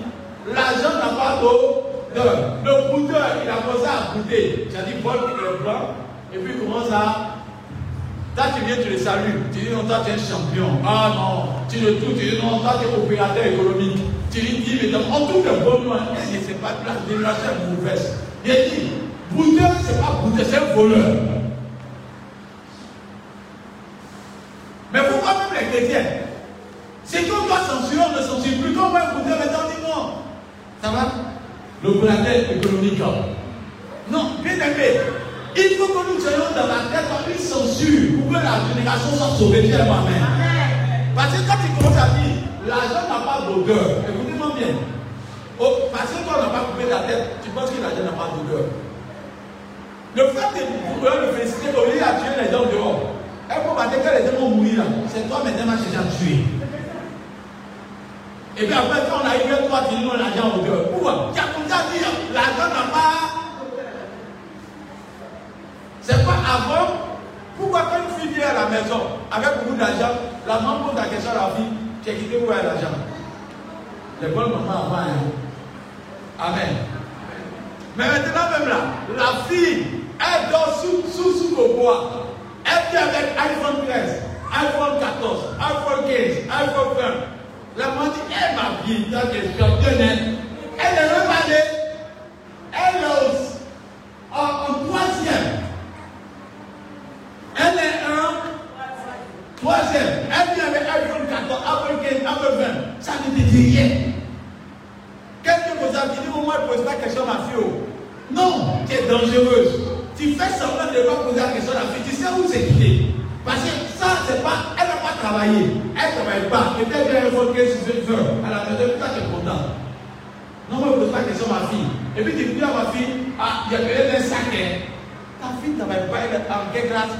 L'argent n'a pas d'eau. Le bouteur, il a commencé à dit, Paul, il est blanc. Et puis il commence à. Toi, tu viens, tu le salues. Tu dis, non, toi, tu es un champion. Ah non. Tu le tout. Tu dis, non, toi, tu es opérateur économique. Tu lui dis, mais on trouve bonnes loin. Et c'est pas de la génération mauvaise. Il a dit, bouteur, ce n'est pas bouteur, c'est un voleur. Mais pourquoi même les chrétiens? C'est qu'on doit censurer, on ne censure plus. Quand on va bouteur, maintenant, dit non. Ça va? L'opérateur économique. Non, bien aimé. Il faut que nous soyons dans la tête une censure pour que la génération soit sauvée. Parce que quand il commence à dire, l'argent n'a pas d'odeur. Écoutez-moi bien. Oh, parce que toi, on n'a pas coupé ta tête, tu penses que l'argent n'a pas d'odeur. Le fait de vouloir le féliciter, au lieu à tuer les gens dehors, et pour dire que les gens vont mourir, c'est toi maintenant qui as tué. Et puis après, on a eu toi, tu dis non, l'argent. Pourquoi Tu as commencé à dire, l'argent n'a pas. C'est pas avant. Pourquoi quand une fille vient à la maison avec beaucoup d'argent, la maman pose la question à la fille, tu as quitté où est l'argent? Les bonnes mamans avant, hein. Amen. Mais maintenant même là, la fille, elle dort sous, sous, sous le bois. Elle vient avec iPhone 14, iPhone 15, iPhone 20. La maman dit, eh ma vie, dans question, elle Elle veut pas aller. Elle est en, en troisième. Elle est en troisième. Elle vient avec iPhone 14, iPhone 15, iPhone 20. Ça ne te dit rien. Quelqu'un vous a dit, moi, je ne pose pas question à ma fille. Non, tu es dangereuse. Tu fais semblant de ne pas poser la question à la fille. Tu sais où c'est qu'il est. Parce que ça, c'est pas. Elle n'a pas travaillé. Elle ne travaille pas. Peut-être qu'elle évoqué sur une heure. À la maison, toi, tu es. Non, moi, je ne pose pas question à ma fille. Et puis, tu dis à ma fille, ah, a quelqu'un un sac. hein. Ta fille ne travaille pas. Elle est en quelle classe?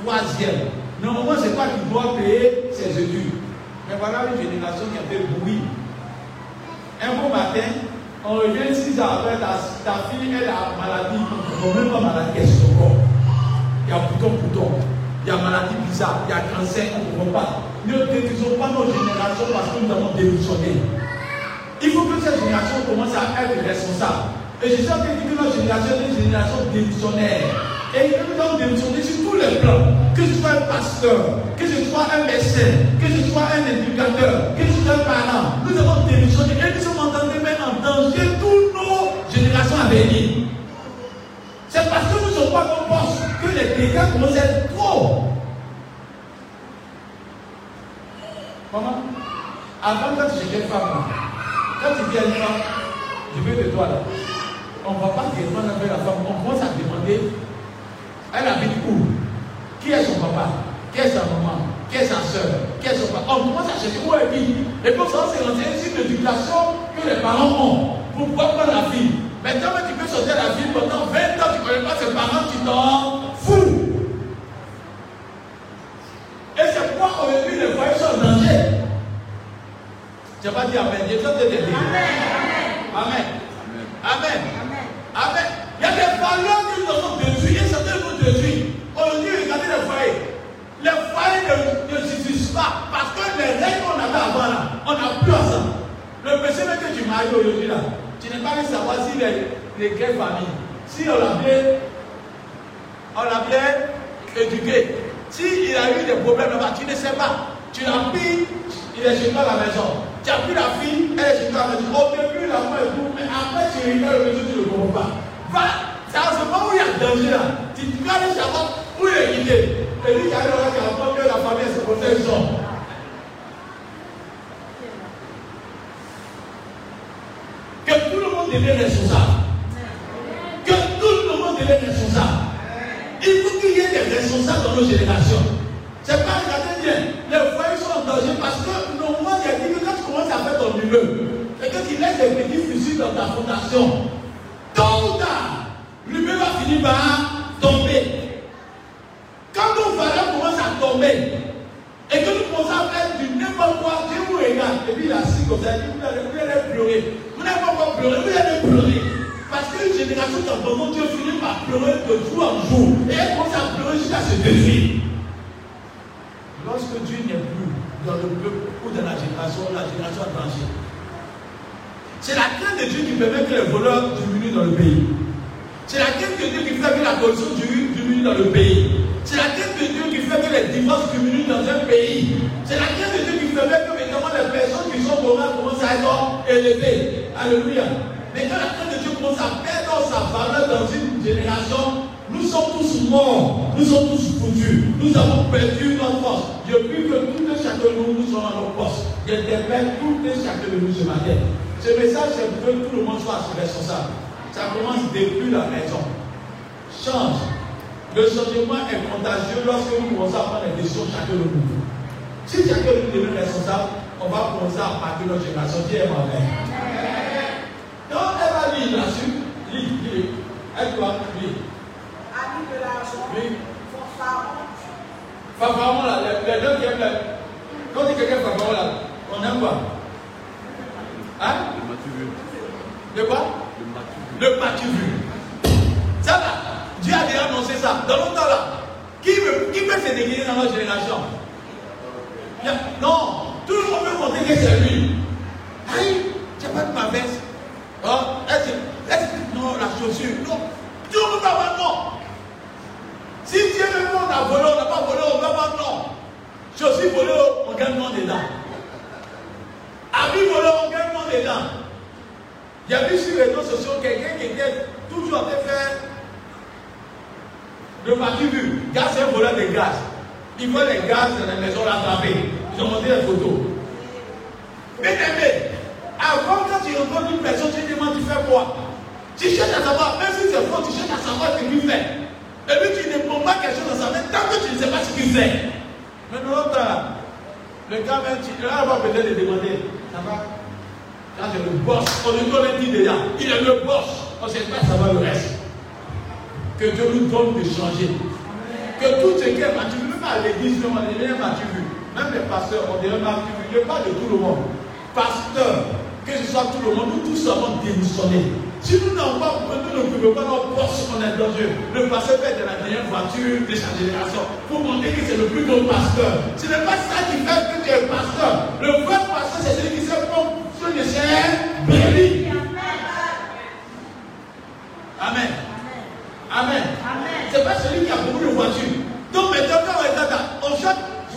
Troisième. Normalement, c'est toi qui dois payer ses études. Mais voilà une génération qui a fait bruit. Un beau matin, on revient 6 ans après, ta, ta fille, elle a maladie, on ne même pas maladie, qu'elle se. Il y a bouton, bouton. Il y a maladie bizarre, il y a cancer, on ne comprend pas. Ne détruisons pas nos générations parce que nous avons démissionné. Il faut que cette génération commence à être responsable. Et je sais que notre génération est une génération démissionnaire. Et nous devons démissionner sur tous les plans. Que ce soit un pasteur, que ce soit un médecin, que ce soit un éducateur, que ce soit un parent. Nous devons démissionner et nous sommes en train de mettre en danger toutes nos générations à venir. C'est parce que nous ne sommes pas qu'on pense que les dégâts commencent à trop. Maman, avant quand j'étais femme, quand tu viens une femme, veux de toi là. On ne va pas demander avec la femme, on commence à demander, elle habite où? Qui est son papa? Qui est sa maman? Qui est sa soeur? Qui est son papa On commence à chercher où elle vit. Et pour ça, c'est renseigner sur l'éducation que les parents ont pour pouvoir prendre la fille. Maintenant, tu peux sortir la fille pendant 20 ans, tu ne connais pas ses parents, tu t'en fous. Et c'est pourquoi aujourd'hui les foyers sont en danger. Tu n'as pas dit Amen. Dieu te dit. Amen. Amen. Amen. Amen. Il y a des valeurs que nous avons détruites et certains nous détruisent. Aujourd'hui, regardez les foyers. Les foyers ne, ne suffisent pas parce que les règles qu'on avait avant là, on n'a plus ensemble. Le monsieur même que tu maries aujourd'hui là, tu n'es pas savoir si les, quelle famille, si on l'a bien, on l'a bien éduqué. S'il a eu des problèmes là-bas, tu ne sais pas. Tu l'as pris, il est chez toi à la maison. Tu as pris la fille, elle est chez toi à la maison. Au début, la main et tout, mais après, tu rigoles le monsieur, tu ne le comprends pas. Va, c'est à ce moment où il y a danger là. Tu dois aller savoir où il est quitté. Et lui là, qui apprend que la famille se protège. Que tout le monde responsable. Que tout le monde devienne responsable. Il faut qu'il y ait des responsables dans nos générations. C'est pas regardez bien. Les foyers sont en danger parce que normalement, il y a dit que quand tu commences à faire ton immeuble et que tu laisses des petits fusils dans ta fondation, tôt ou tard, l'immeuble va finir par tomber. Quand nos valeurs commencent à tomber et que nous commençons à faire du n'importe quoi, Dieu vous regarde et puis il a assis comme ça, il dit vous allez pleurer. N'allez pas encore pleurer, vous allez pleurer. Parce qu'une génération d'abandon, Dieu finit par pleurer de jour en jour. Et elle commence à pleurer jusqu'à se détruire. Lorsque Dieu n'est plus dans le peuple ou dans la génération, la génération a danger. C'est la crainte de Dieu qui permet que les voleurs diminuent dans le pays. C'est la crainte de Dieu qui fait que la corruption diminue dans le pays. C'est la crainte de Dieu qui fait que les divorces diminuent dans un pays. C'est la crainte de Dieu qui permet que maintenant les personnes qui sont morales commencent à être élevées. Alléluia. Mais quand la crainte de Dieu commence à perdre sa valeur dans une génération, nous sommes tous morts, nous sommes tous foutus, nous avons perdu notre force. Je prie que tout et chacun de nous, nous sommes à nos postes. Je t'appelle tout et chacun de nous ce matin. Ce message, c'est que tout le monde soit responsable. Ça commence depuis la maison. Change. Le changement est contagieux lorsque nous commençons à prendre des décisions chacun de nous. Si chacun de nous devient responsable, on va commencer à marquer notre génération. Dieu est ma mère. Va lire là-dessus. Lis, lis. Elle doit lire. Ami de l'argent, Oui. Fanfaron là, les, deux qui aiment le. Quand on dit quelqu'un fanfaron là, on aime quoi? Hein? Le m'as-tu vu De quoi? Le m'as-tu vu Le m'as-tu vu Ça là, Dieu a déjà annoncé ça. Dans longtemps là, qui veut, qui peut se déguiser dans notre génération? Il a- Non, tout le monde veut montrer que c'est lui. Aïe, tu n'as pas de ma Oh, est-ce que- non, la chaussure? Non, tout le monde non. Si Dieu veut qu'on a volé, on n'a pas volé, on va avoir non. Je dedans. À volé, on gagne nom dedans. Il y a vu sur les réseaux sociaux quelqu'un qui était toujours en train de faire le vu. Gaz, c'est un voleur de gaz. Il voit les gaz dans la maison l'attraper. Ils ont monté les photos. Bien aimé, avant quand tu rencontres une personne, tu demandes tu fais quoi? Tu cherches à savoir, même si c'est faux, tu cherches à savoir ce qu'il fait. Et puis tu ne prends pas quelque chose dans sa main tant que tu ne sais pas ce qu'il fait. Maintenant, le gars, même, tu va peut-être te demander, ça va? Le boss, on le connaît dit déjà, il est le boss, on ne sait pas va le reste. Que Dieu nous donne de changer. Que tout ce qui est tu même à l'église, on est même vu. Même les pasteurs, on dirait tu vu. Je parle de tout le monde. Pasteur, que ce soit tout le monde, nous tous avons démissionné. Si nous n'avons pas, nous ne pouvons pas notre poste, on est dans Dieu. Le pasteur fait de la dernière voiture de sa génération pour montrer que c'est le plus grand pasteur. Ce n'est pas ça qui fait que tu es pasteur. Le vrai pasteur, c'est celui qui sait comment sur le Seigneur béni. Amen. Amen. Amen. C'est pas celui qui a beaucoup de voitures. Donc maintenant, quand on est là, on tu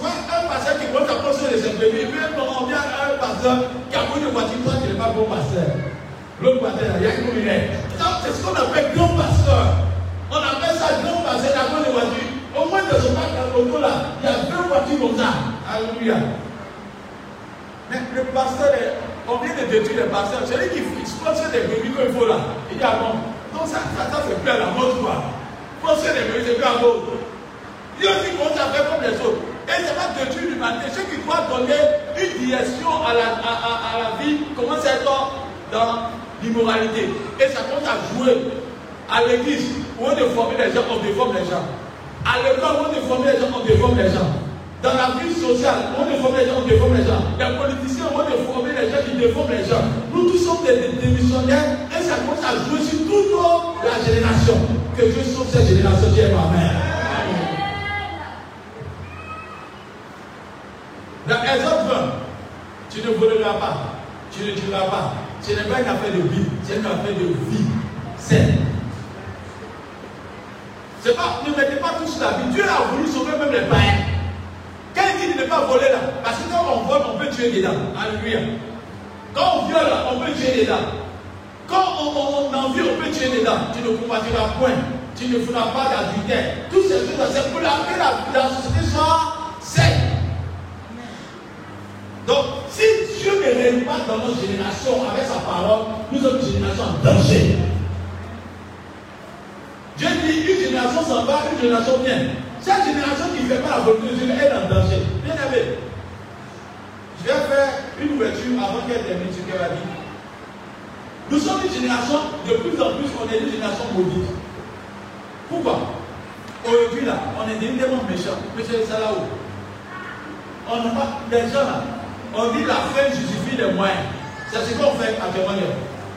vois, un pasteur qui compte à poser les imprévus, puis on vient à un pasteur beaucoup de voitures, toi tu n'es pas bon pasteur. L'autre pasteur, il y a une lumière. C'est ce qu'on appelle grand pasteur. On appelle ça grand pasteur, la bonne voiture. Au moins de son parc auto là, il y a deux voitures comme ça. Alléluia. Mais le pasteur, on vient de détruire le pasteur. Celui qui exploite des bébés qu'il faut là. Il dit, ah bon, donc ça, ça, ça fait plus à la mode quoi. Penser des bébés, c'est plus à la. Il aussi commence à faire comme les autres. Et ça va détruire l'humanité. Ceux qui doivent donner une direction à la, à, à, la vie commencent à être dans l'immoralité. Et ça commence à jouer à l'église où on déforme les gens, on déforme les gens. À l'école on déforme les gens, on déforme les gens. Dans la vie sociale, on déforme les gens, on déforme les gens. Les politiciens, on déforme les gens, ils déforment les gens. Nous tous sommes des, des, missionnaires et ça commence à jouer sur toute la génération. Que Dieu sauve cette génération, Dieu ma mère. Dans Exode 20, tu ne voleras pas, tu ne tueras pas. Ce n'est pas une affaire de vie, c'est une affaire de vie saine. C'est pas, ne mettez pas tout sur la vie. Dieu a voulu sauver même les païens. Quand dit de ne pas voler là, parce que quand on vole, on peut tuer dedans. Alléluia. Quand on viole, on peut tuer dedans. Quand on, on, on envie, on peut tuer dedans. Tu ne combattiras point. Tu ne feras pas d'adultère. Toutes ces choses, c'est pour la, que la, la société soit saine. Donc, si Dieu ne règne pas dans notre génération avec sa parole, nous sommes une génération en danger. Dieu dit une génération s'en va, une génération vient. Cette génération qui ne fait pas la volonté de Dieu est en danger. Bien aimé, je vais faire une ouverture avant qu'elle termine ce qu'elle a dit. Nous sommes une génération, de plus en plus, on est une génération maudite. Pourquoi? Aujourd'hui, là, on est tellement méchants. Monsieur Salao, on n'a pas, les gens là, on dit la fin justifie les moyens. C'est ce qu'on fait actuellement.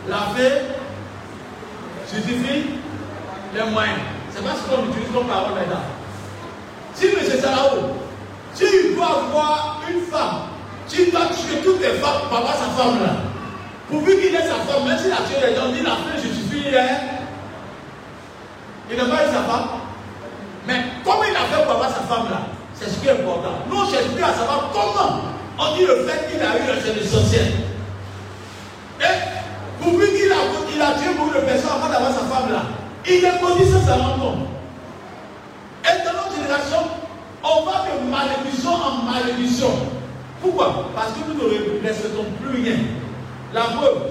La fin justifie les moyens. C'est pas ce qu'on utilise comme parole maintenant. Si M. Salao, tu dois avoir une femme, tu dois tuer toutes les femmes avoir sa femme là. Pourvu qu'il ait sa femme, même s'il a tué les gens, dit la fin justifie les. Il n'a pas eu sa femme. Mais comment il a fait pour avoir sa femme là C'est ce qui est important. Nous, on cherche plus à savoir comment. On dit le fait qu'il a eu c'est l'essentiel. Et pourvu qu'il a, il a tué beaucoup de personnes avant d'avoir sa femme là. Il est maudit sans sa. Et dans notre génération, on va de malédiction en malédiction. Pourquoi? Parce que nous ne respectons plus rien. La preuve,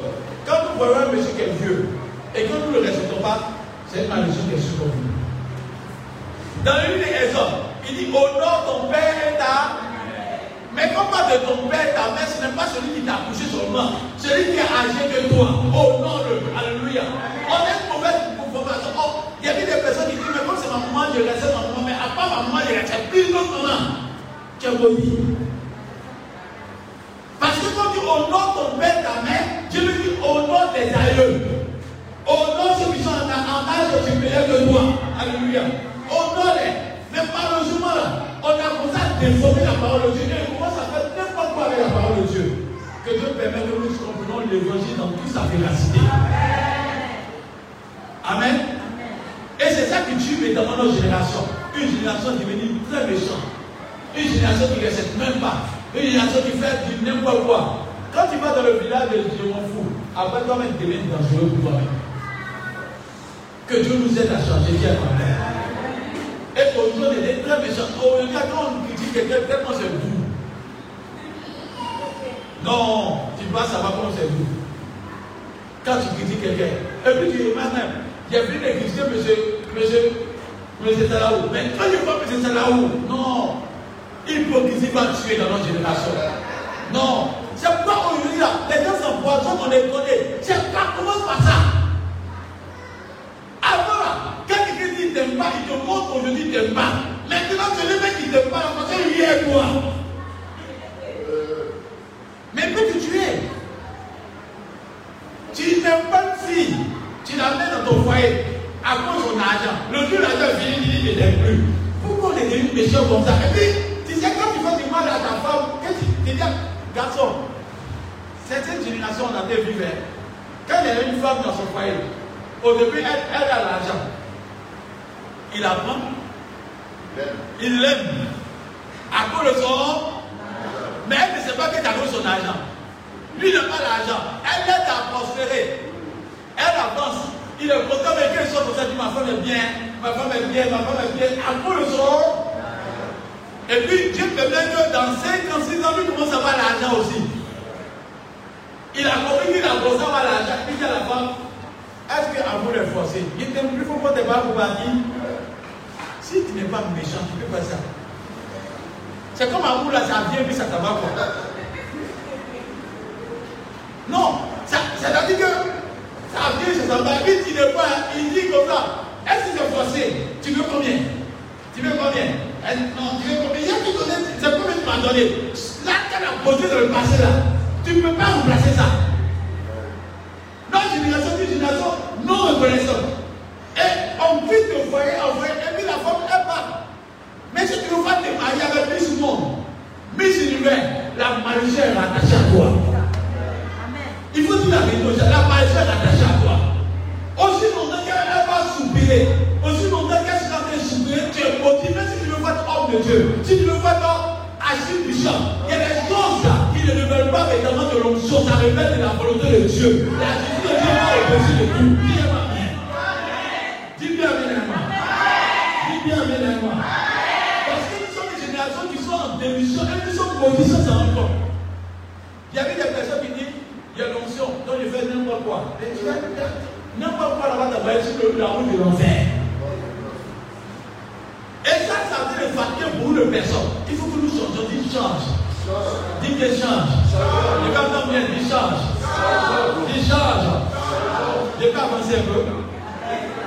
quand nous voyons un monsieur qui est vieux et que nous ne le respectons pas, c'est une malédiction qui est sur nous. Dans une des il dit Honore ton père et ta mais comme pas de ton père, ta mère, ce n'est pas celui qui t'a accouché seulement, celui qui est âgé que toi. Honore-le. Alléluia. On est une mauvaise information. Oh, il y a des personnes qui disent, mais comme c'est ma maman, je respecte ma maman, mais à part ma maman, je respecte plus notre maman. Tu maudit. Parce que quand tu honores ton père, ta mère, Dieu lui dit honore tes aïeux. Honore ceux qui sont en, en âge supérieur que toi. Alléluia. Honore-les. Mais malheureusement, on a commencé à déformer la parole de Dieu. Et on commence à faire n'importe quoi avec la parole de Dieu. Que Dieu permette que nous comprenons l'évangile dans toute sa véracité. Amen. Et c'est ça qui tue dans notre génération. Une génération devenue très méchante. Une génération qui ne respecte même pas. Une génération qui fait du n'importe quoi. Quand tu vas dans le village de Dieu, m'en fous. Après toi-même, devient dangereux pour toi-même. Que Dieu nous aide à changer. Viens, Et aujourd'hui, on est très méchants. Aujourd'hui, quand on critique quelqu'un, tellement c'est doux. Non, tu vas savoir comment c'est doux. Quand tu critiques quelqu'un, et puis tu dis, même, j'ai vu les critiquer, monsieur, monsieur, monsieur Salaou. Mais quand je vois monsieur Salaou, non, l'hypocrisie va tuer dans notre génération. Non, c'est pas aujourd'hui là, les gens s'empoisonnent, on les connaît. C'est pas comment par ça. Avant là, il te montre aujourd'hui t'aimes pas. Maintenant, c'est le mec qui t'aime pas, parce qu'il est toi. Mais que tu es. Tu n'aimes pas une fille, tu l'amènes dans ton foyer à cause de son argent. Le jour l'argent vient, il qu'il n'aime plus. Pourquoi on est devenu méchant comme ça? Et puis, tu sais, quand tu fais du mal à ta femme, qu'est-ce que tu dis Garçon, cette génération, on a été vivre. Quand il y a une femme dans son foyer, au début, elle, elle a l'argent. Il la prend, il l'aime. À cause de son. Mais elle ne sait pas qu'elle a son argent. Lui n'a pas l'argent. Elle l'aide à prospérer. Elle avance. Il est content, mais qu'elle soit comme ça, dit ma femme est bien, ma femme est bien, ma femme est bien. À cause de son. Et puis Dieu permet que dans 5 ans, 6 ans, lui commence à avoir l'argent aussi. Il a compris qu'il a commencé à avoir l'argent. Il dit à la femme, est-ce qu'à vous le forcer? Il t'aime plus, faut pas te battre pour bâtir. Si tu n'es pas méchant, tu peux pas ça. C'est comme un là, ça vient puis ça va quoi. Non, c'est-à-dire que ça vient, ça s'en va, puis tu ne pas, il dit comme ça. Est-ce que c'est forcé? Tu veux combien? Tu veux combien? Non, tu veux combien? Il y a qui donner, c'est combien tu m'as donné Là, tu as posé dans le passé là. Tu ne peux pas remplacer ça. Notre génération, une génération non reconnaissante. Et on quitte le foyer, on foyer, et puis la femme, elle part. Mais si tu veux pas te marier avec Miss Monde, Miss Univers, la malédiction est rattachée à toi. Il faut dire la vérité, la malédiction est rattachée à toi. Aussi longtemps qu'elle va soupirer, aussi longtemps qu'elle sera en train de soupirer, tu es motivé si tu veux faire homme de Dieu. Si tu veux faire agir du champ, il y a des choses là qui ne révèlent pas véritablement de l'onction, ça révèle de la volonté de Dieu. La justice de Dieu va au-dessus de tout. Dis bien, Dis bien, bien, Dis bien, bien, Parce que nous sommes des générations nous sommes en position sans encore. Il y avait des personnes qui disent, il y a l'onction, donc je fais n'importe quoi. N'importe quoi là-bas, d'abord, sur la route de l'enfer. Et ça, ça veut dire fatiguer beaucoup de personnes. Il faut que nous changions, dis change. Dis que change. Les gars bien, dis change. Dis change. Je peux avancer un peu.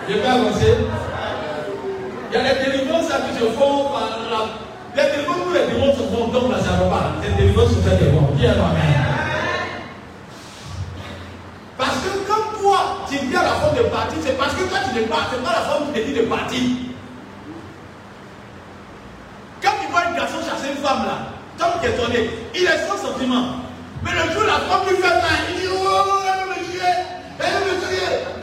Je peux avancer. Il y a les délivrances qui se font par la. Les délivrances où les démons se font, donc là, ça ne va pas. Les délivrances se font des bons. Dis Amen. Parce que quand toi, tu dis à la femme de partir, c'est parce que toi, tu n'es pas, c'est pas la femme qui te dit de partir. Quand tu vois un garçon chercher une femme là, comme qui est étonné, il est sans sentiment. Mais le jour la femme lui fait ça, il dit Oh, elle veut me tuer, elle veut me tuer.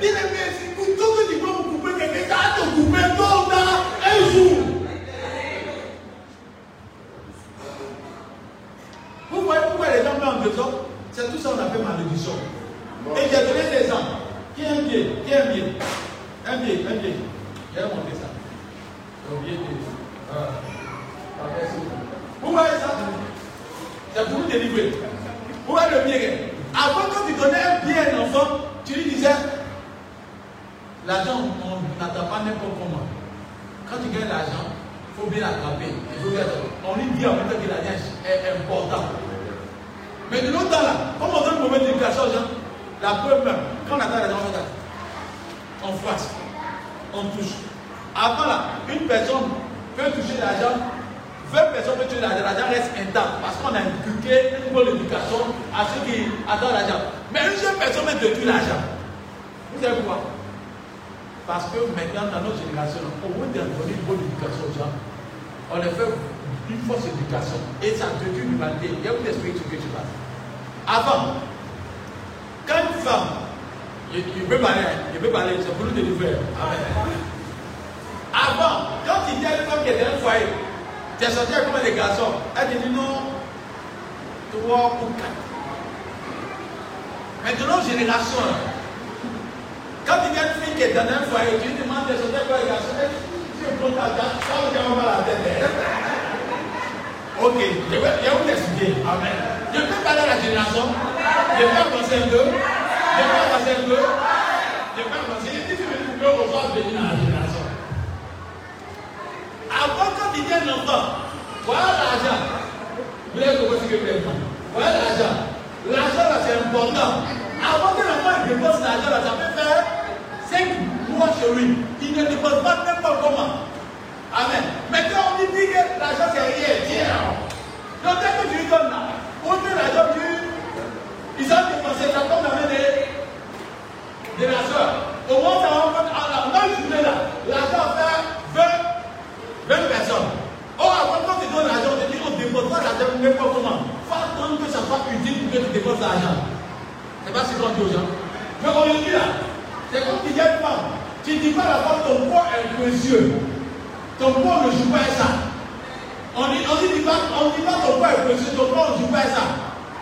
À ça.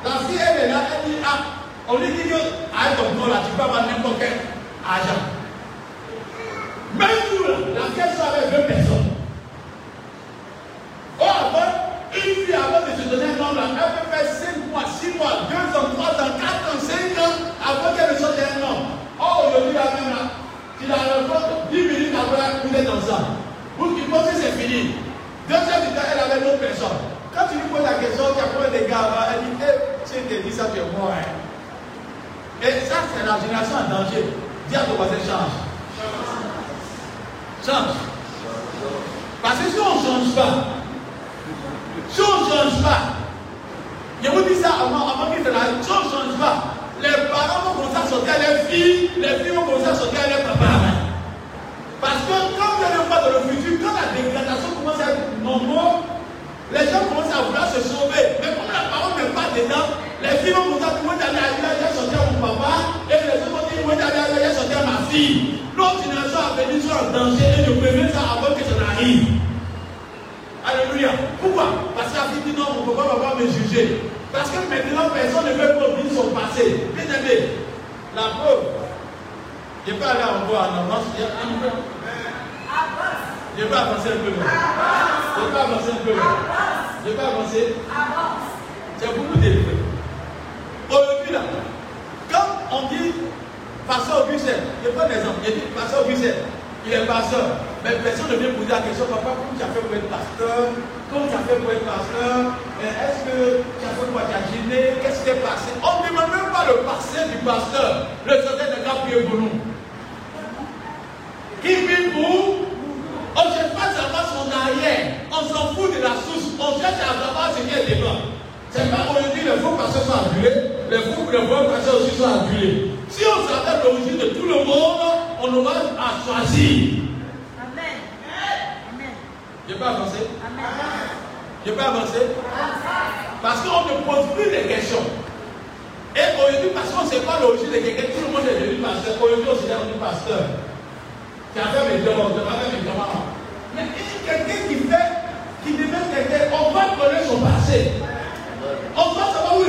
La fille elle est là, elle dit ah, on lui dit que avec ton corps là, tu peux avoir n'importe quel argent. Même nous là, la fille soit avec deux personnes. Or, avant, une fille avant de se donner un homme, là, elle peut faire 5 mois, 6 mois, 2 ans, 3 ans, 4 ans, 5 ans avant qu'elle ne sorte un homme. Or, aujourd'hui, là même là, tu la rencontres 10 minutes après, vous qui pensez que c'est fini. Deux heures du temps, elle avait d'autres personnes. Quand tu lui poses la question, tu as pas des gars elle dit, eh, elle te dit ça, tu es mort. Hein. Et ça, c'est la génération en danger. Dis à ton voisin, change. Change. Parce que si on ne change pas, si on ne change pas, je vous dis ça avant, avant qu'il se la on ne change pas, les parents vont commencer à sortir les filles, les filles vont commencer à sortir les papas. Parce que quand vous n'allez pas dans le futur, quand la dégradation commence à être normale, les gens commencent à vouloir se sauver. Mais comme la parole n'est pas dedans, les filles vont à dire, moi d'aller à sortir mon papa, et les autres vont dire, moi d'aller à sortir ma fille. L'autre génération a venu sont en danger et je préviens ça avant que ça n'arrive. Alléluia. Pourquoi? Parce que la dit non, mon papa va pas me juger. Parce que maintenant, personne ne veut oublier son passé. Bien aimé, la preuve. Je peux aller encore en avance. Je peux avancer un peu. Je peux avancer un peu. Je peux avancer. C'est beaucoup d'élevé. Aujourd'hui, là, quand on dit pasteur Bruxelles, je prends un exemple. Je dis pasteur Bruxelles, il est pasteur. Mais personne ne vient poser la question, papa, comment tu as fait pour être pasteur Comment tu as fait pour être pasteur Est-ce que tu as fait pour être gêné Qu'est-ce qui s'est passé? On ne demande même pas le passé du pasteur. Le certain de gars prié pour nous. Qui vit pour? On ne cherche pas savoir son arrière. On s'en fout de la source. On cherche à savoir ce qui est devant. C'est pas aujourd'hui les faux pasteurs sont adulés, les faux les vrais pasteurs aussi sont adulés. Si on savait l'origine de tout le monde, on aura à choisir. Je peux avancer? Je peux avancer? Parce qu'on ne pose plus de questions. Et aujourd'hui, parce qu'on ne sait pas l'origine de quelqu'un, tout le monde est devenu pasteur. Aujourd'hui, on s'est devenu pasteur. Tu as fait mes devoirs, tu as fait mes devoirs. Mais quelqu'un qui fait, qui devient quelqu'un, on va connaître son passé. On va savoir où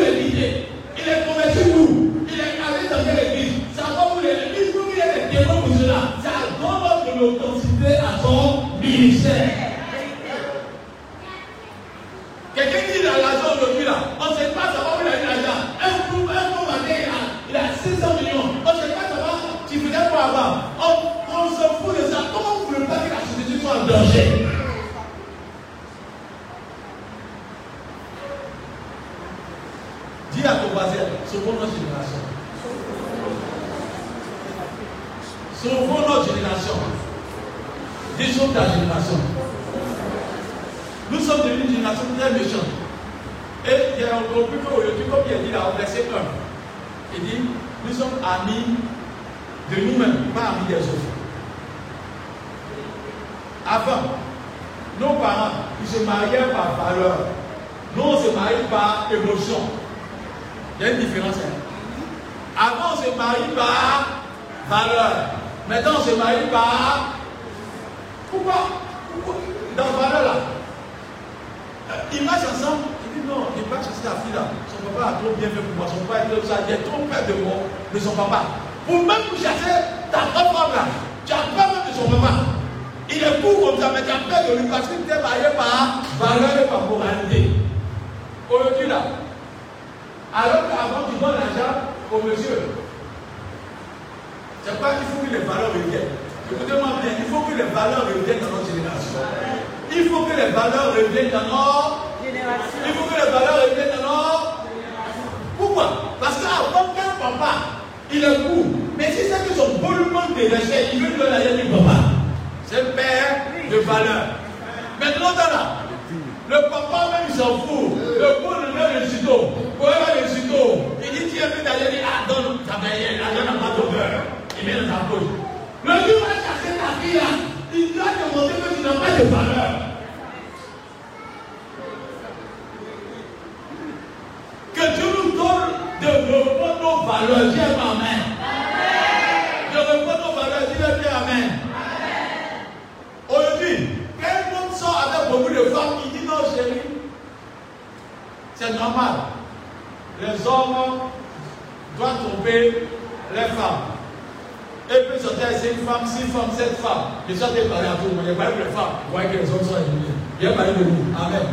Et puis sortir c'est une femme, six femmes, sept femmes. Je sortais parler à tout le monde. Il n'y a pas de femmes. Vous voyez que les hommes sont éliminés. Il n'y a pas de vous. Amen.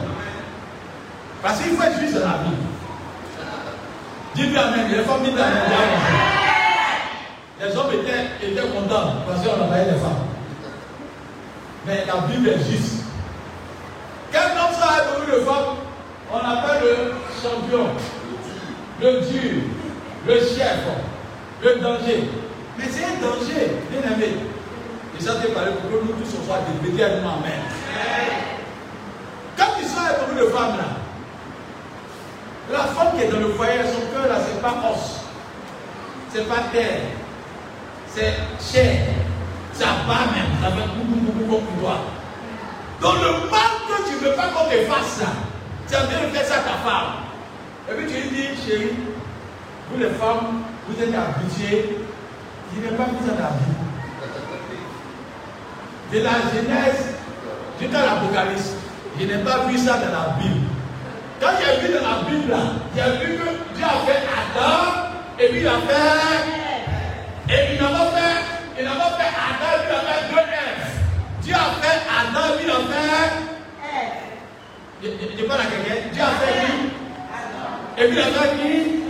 Parce qu'il faut être juste dans la vie. Dites Amen. Les femmes disent Amen. Les hommes étaient, étaient contents parce qu'on a les femmes. Mais la Bible est juste. Quel homme ça a beaucoup de femmes On appelle le champion, le dur, le chef, le danger. Mais c'est un danger, bien aimé. Ça te parler pour que nous tous on soit à nous. Quand tu sors avec beaucoup de femmes là, la femme qui est dans le foyer, son cœur là, c'est pas os, c'est pas terre, c'est chair. Ça va même, ça fait beaucoup, beaucoup, beaucoup toi. Donc le mal que tu ne veux pas qu'on te fasse ça, tu as bien fait ça à ta femme. Et puis tu lui dis, chérie, vous les femmes, vous êtes habituées, je n'ai pas vu ça dans la Bible. De la Genèse jusqu'à l'Apocalypse, je n'ai pas vu ça dans la Bible. Quand j'ai vu dans la Bible, j'ai vu que Dieu a fait Adam, et puis il a fait, et il n'a pas fait il n'a pas fait Adam, il a fait deux F. Dieu a fait Adam, il a fait Je, je, je parle à quelqu'un. Dieu a fait qui Et puis il a fait qui?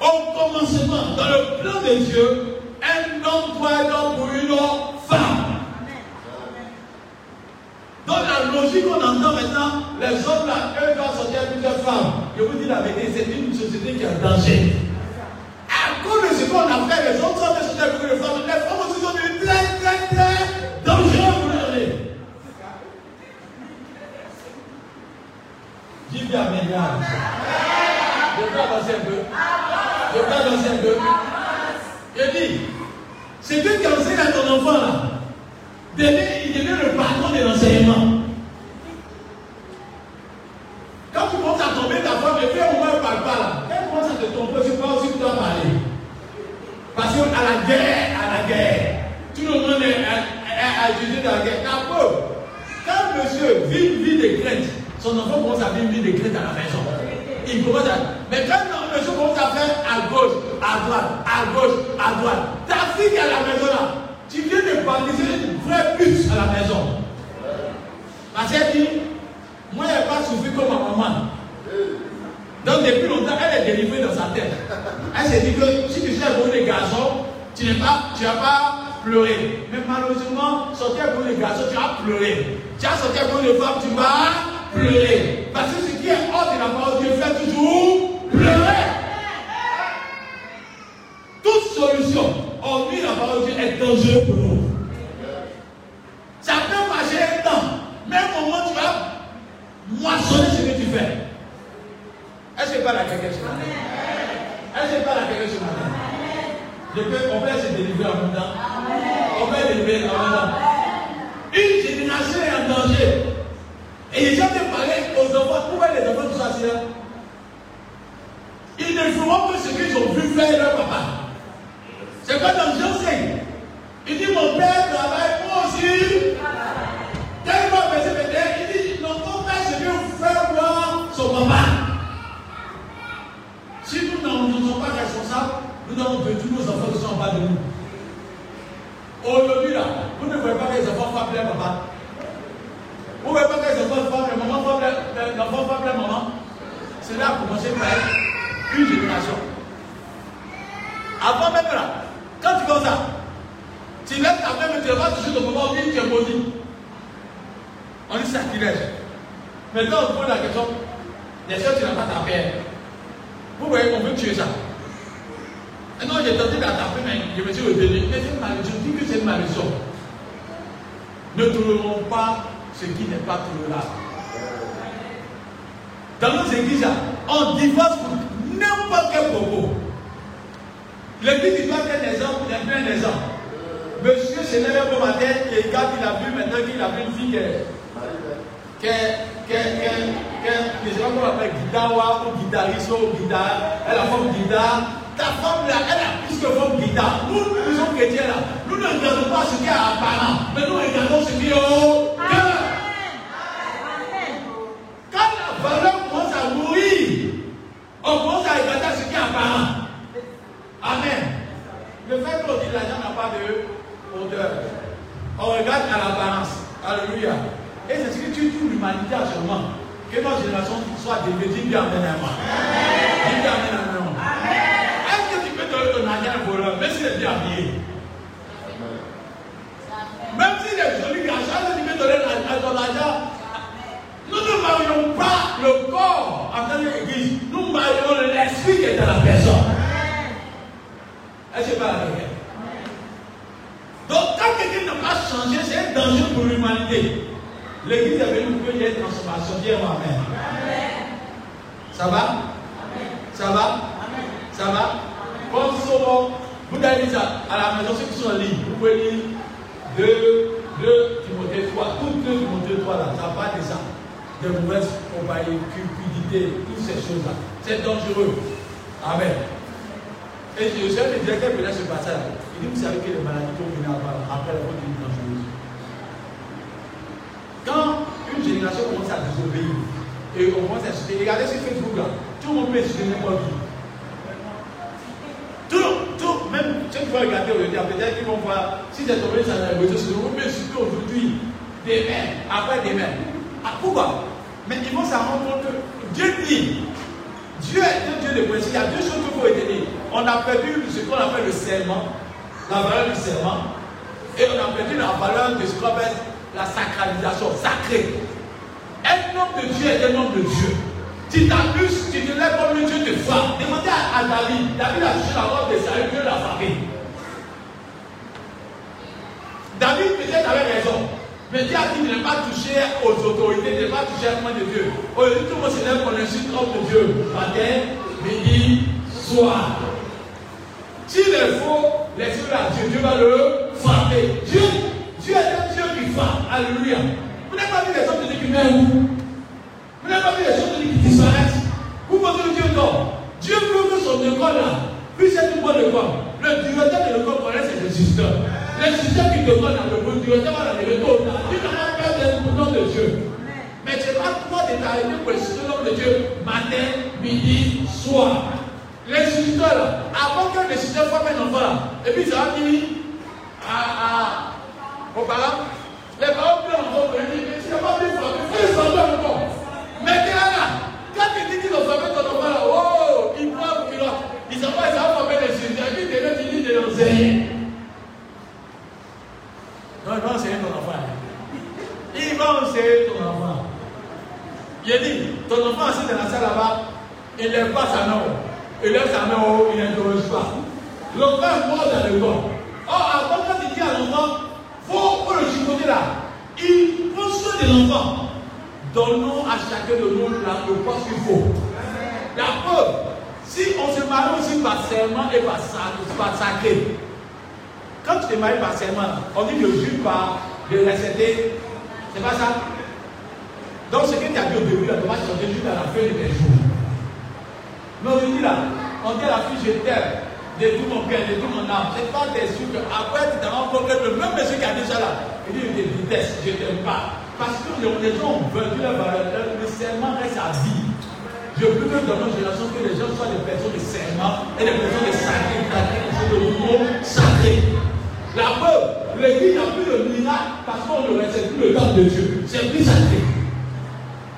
Au commencement, dans le plan de Dieu, un homme doit être pour une femme. Dans la logique qu'on entend maintenant, les hommes là, eux doivent sortir plusieurs femmes. Je vous dis la vérité, c'est une société qui est en danger. À cause de ce qu'on a fait, les hommes sont des sociétés beaucoup de femmes. Les femmes aussi sont devenues très, très, très dangereuses pour les Dis bien. Je vais avancer un peu. Je vais avancer un peu. Je dis, c'est Dieu qui enseigne à ton enfant là. Il devient le patron de l'enseignement. Quand tu commences à tomber ta femme, et puis au moins parle pas là. Elle commence à te tromper, tu penses que tu dois parler. Parce qu'à la guerre, à la guerre, tout le monde est accusé dans la guerre. D'abord, quand monsieur vit une vie de crainte, son enfant commence à vivre une vie de crainte à la maison. Il commence à. Mais quand monsieur commence à faire à gauche, à droite, à gauche, à droite, ta fille qui est à la maison là, tu viens de baptiser une vraie puce à la maison. Parce qu'elle dit, moi, elle n'a pas souffert comme ma maman. Donc, depuis longtemps, elle est délivrée dans sa tête. Elle s'est dit que si tu sais pour les garçons, tu n'as pas, tu pas pleuré. Mais malheureusement, sortir pour les garçons, tu as pleuré. Tu as sorti pour les femmes, tu vas pleurer. De la parole, Dieu fait toujours pleurer. Toute solution, hormis la parole de Dieu, est dangereuse pour nous. Amen. Ça va? Ça va? Ça va? Comme souvent, vous ça à la maison, ceux qui sont en ligne, vous pouvez lire 2, 2 Timothée 3, tout 2 Timothée 3 là, ça va de ça. De mauvaises compagnies, cupidité, toutes ces choses-là. C'est dangereux. Amen. Et je sais le directeur de ce passage. Il dit, vous savez que les maladies qui ont venu après la faute d'une dangereuse. Quand génération commence à désobéir et on commence à insulter, regardez sur Facebook là, tout le monde peut insulter n'importe qui. Tout, tout, même ceux qui vont regarder aujourd'hui, peut-être qu'ils vont voir, si c'est tombé sur la réseaux sociaux, on peut insulter aujourd'hui, demain, après demain. Ah, pourquoi? Mais ils vont s'en rendre compte que Dieu dit, Dieu est un Dieu de principe. Il y a deux choses qu'il faut retenir. On a perdu ce qu'on appelle le serment, la valeur du serment, et on a perdu la valeur de ce qu'on appelle la sacralisation, sacrée. Un homme de Dieu est un homme de Dieu. Tu t'abuses, tu te lèves comme le Dieu de foi. Demandez à, David. David a touché la robe de salut, Dieu l'a frappé. David peut-être avait raison. Mais Dieu a dit de ne pas toucher aux autorités, de ne pas toucher à l'homme de Dieu. Aujourd'hui, tout le monde se lève pour insulte homme de Dieu. Matin, midi, soir. S'il est faux, laissez-le à Dieu. Dieu va le frapper. Dieu Dieu est un Dieu qui frappe. Alléluia. Vous n'avez pas vu les hommes de Dieu qui meurent Vous n'avez pas vu les hommes de Dieu qui disparaissent Vous pensez que Dieu dort. Dieu veut que son école là puisse être une bonne école. Le directeur de l'école connaît ses résistants. Les systèmes qui te donnent dans le directeur va dans le tôt. Tu n'as pas peur d'être le nom de Dieu. Mais tu pas toi de t'arrêter pour le nom de Dieu matin, midi, soir. Les sisters là, avant que les sisters fassent un enfant là, et puis ça va finir à, à aux parents, les parents pleurent encore, ils disent, c'est pas bien frappé, fais semblant encore. Mais là, quand ils disent qu'ils ont frappé ton enfant là, oh, ils pleurent, ils pleurent. Ils savent pas, ils savent frapper les sujets, et puis des autres, ils disent de l'enseigner. Non, il va enseigner ton enfant. Il va enseigner ton enfant. Il a dit, ton enfant assis dans la salle là-bas, il lève pas sa main. Il lève sa main haut, il le là, il prend soin de l'enfant. Donnons à chacun de nous la, le poste qu'il faut. La si on se marie aussi par serment et par, par sacré, quand tu te maries par serment, on dit de juge par de réciter. C'est pas ça? Donc ce que tu as dit au début, là, tu vas changer juste à la fin de tes jours. Mais aujourd'hui là, on dit à la fille, je t'aime de tout mon cœur, de tout mon âme. C'est pas des sûr qu'après tu t'as un problème, le même monsieur qui a dit ça là, il dit, je t'aime pas. Parce que les gens ont vendu leur valeur, le serment reste à vie. Je veux que dans notre génération, que les gens soient des personnes de serment et des personnes de sacrés, de mots sacrés. La preuve, l'église n'a plus de miracle parce qu'on ne respecte plus le temps de Dieu. C'est plus sacré.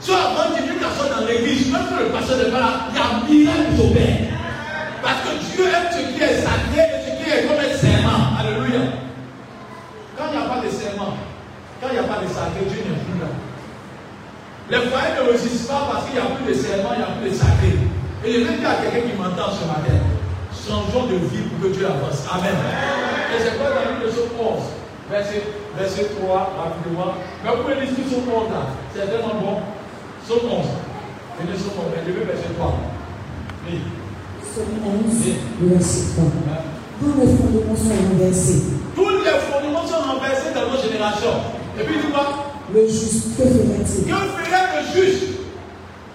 Soit avant tu personne dans l'église, même que le pasteur n'est pas là, il y a miracle qui s'opère. Parce que Dieu aime ce qui est sacré et ce qui est comme un serment. Alléluia. Quand il n'y a pas de serment, quand il n'y a pas de sacré, Dieu n'est plus là. Les foyers ne résistent pas parce qu'il n'y a plus de serment, il n'y a plus de sacré. Et je veux dire à quelqu'un qui m'entend ce matin, changeons de vie pour que Dieu avance. Amen. Et c'est quoi dans le verset 11 verset, verset 3, rapidement. Mais vous pouvez lire sur 11 là. C'est tellement bon. Somme 11. Venez sur 11. Mais je veux verset 3. Oui. Somme 11, verset 3. Tous les fondements sont renversés. Tous les fondements sont renversés dans nos générations. Et puis tu vois Le juste, que ferait-il Que ferait le juste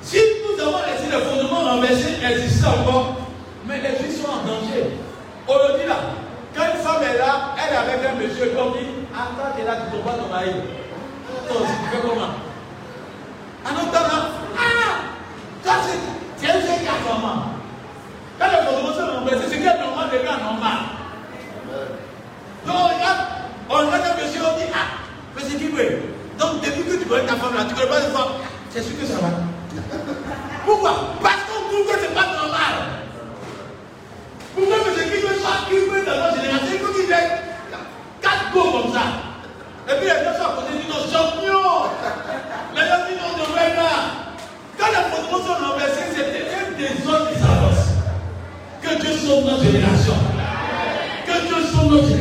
Si nous avons laissé les fondements renversés exister encore, mais les juifs sont en danger. Aujourd'hui là, quand une femme est là, elle est avec un monsieur comme dit, attends, tu es là, tu tombes pas ton mari. Tu fais comment? En autre temps là, ah Toi, c'est un jeune garçon. Quand les fondements sont renversés, c'est que normal devient anormal. Donc, regarde, on regarde un monsieur, on dit, ah, mais c'est qui veut Donc, depuis que tu connais ta femme là, tu connais pas une femme, c'est sûr que ça va. [LAUGHS] Pourquoi? Parce qu'on trouve que ce n'est pas normal. Pourquoi c'est qui veut ça, qui veut dans notre génération, il faut qu'il ait quatre go comme ça. Et puis les gens sont à côté, ils disent non, champion. Les gens disent non, devrait là. Quand les fondements sont renversés, c'est un désordre qui s'avance. Que Dieu sauve notre génération. Que Dieu sauve notre génération.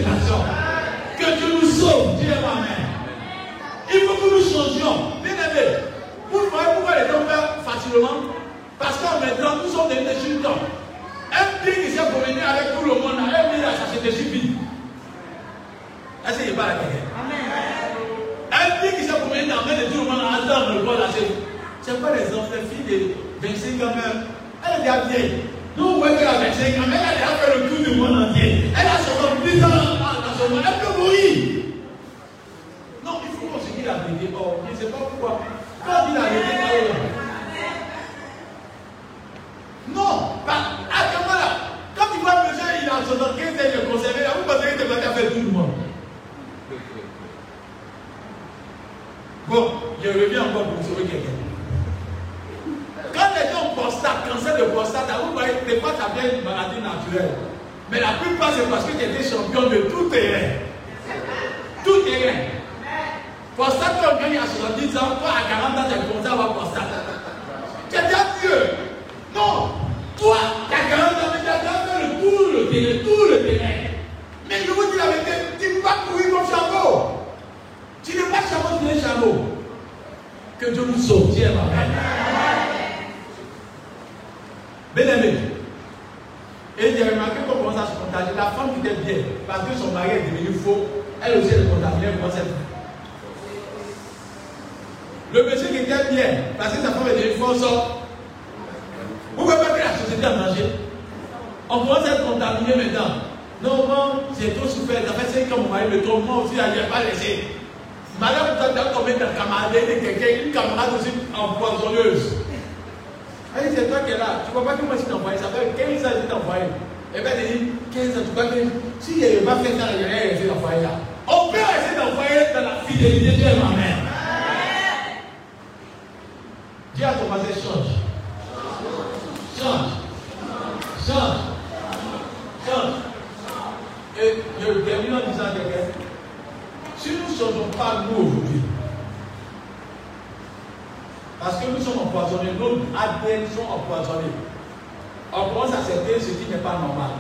On commence à accepter ce qui n'est pas normal.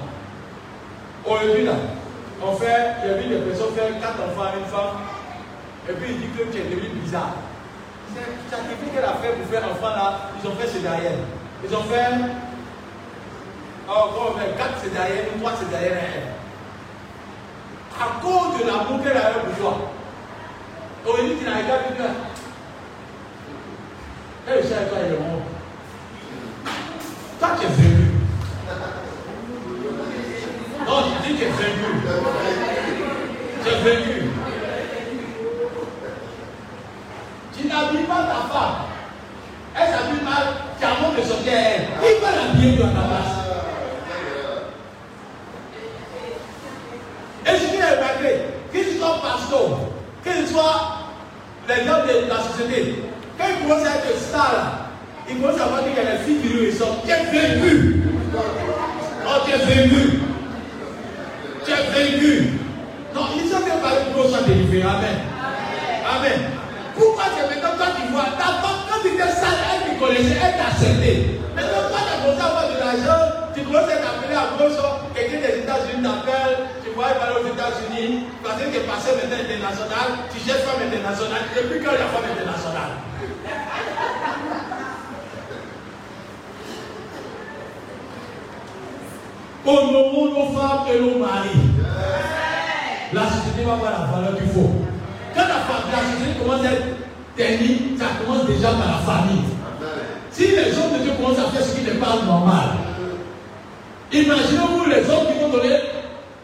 Aujourd'hui, là, on fait, j'ai vu des personnes faire quatre enfants à une femme, et puis il dit que tu es devenu bizarre. C'est sacrifice qu'elle a fait pour faire enfant là, ils ont fait ce derrière. Ils ont fait, oh, bon, mais quatre c'est derrière, trois c'est derrière elle. À cause de l'amour qu'elle avait pour toi. Aujourd'hui, tu n'as pas vu là. Elle sait toi, il est. Toi, tu es venu. Non, je dis que tu es venu. Tu es venu. Tu n'habilles pas ta femme. Elle s'habille mal, tu as un de payé à ta place. Et ce qui est remarqué, que tu sois pasteur, que tu sois les hommes de la société, quand ils commencent à être stars là, ils commencent à voir qu'il y a des filles qui lui ressortent. Tu es vaincu. Oh, tu es vaincu. Tu es vaincu. Non, ils sont bien parlé pour soit délivré. Amen. Amen. Pourquoi c'est maintenant toi qui vois? Ta femme, quand tu étais sale, elle te connaissait, elle t'a accepté. Maintenant, toi, tu as commencé à avoir de l'argent, tu commences à t'appeler à gauche, quelqu'un des États-Unis t'appelle, tu vois, il va aller aux États-Unis, parce que tu es passé maintenant international, tu cherches femme internationale, depuis quand il y a femme internationale? Honorons nos femmes et nos maris. La société va avoir la valeur qu'il faut. Quand la, la société commence à être ternie, ça commence déjà par la famille. Si les hommes de Dieu commencent à faire ce qui n'est pas normal, imaginez-vous les hommes qui vont donner,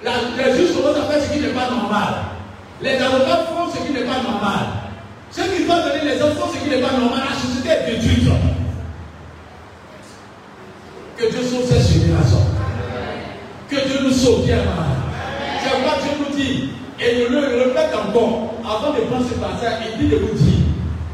les juges commencent à faire ce qui n'est pas normal. Les avocats font ce qui n'est pas normal. Ceux qui doivent donner les hommes font ce qui n'est pas normal. La société est détruite. Que Dieu sauve cette génération. Que Dieu nous sauve bien C'est Dieu nous dit, et il le répète encore, avant de prendre ce passage, il dit de vous dire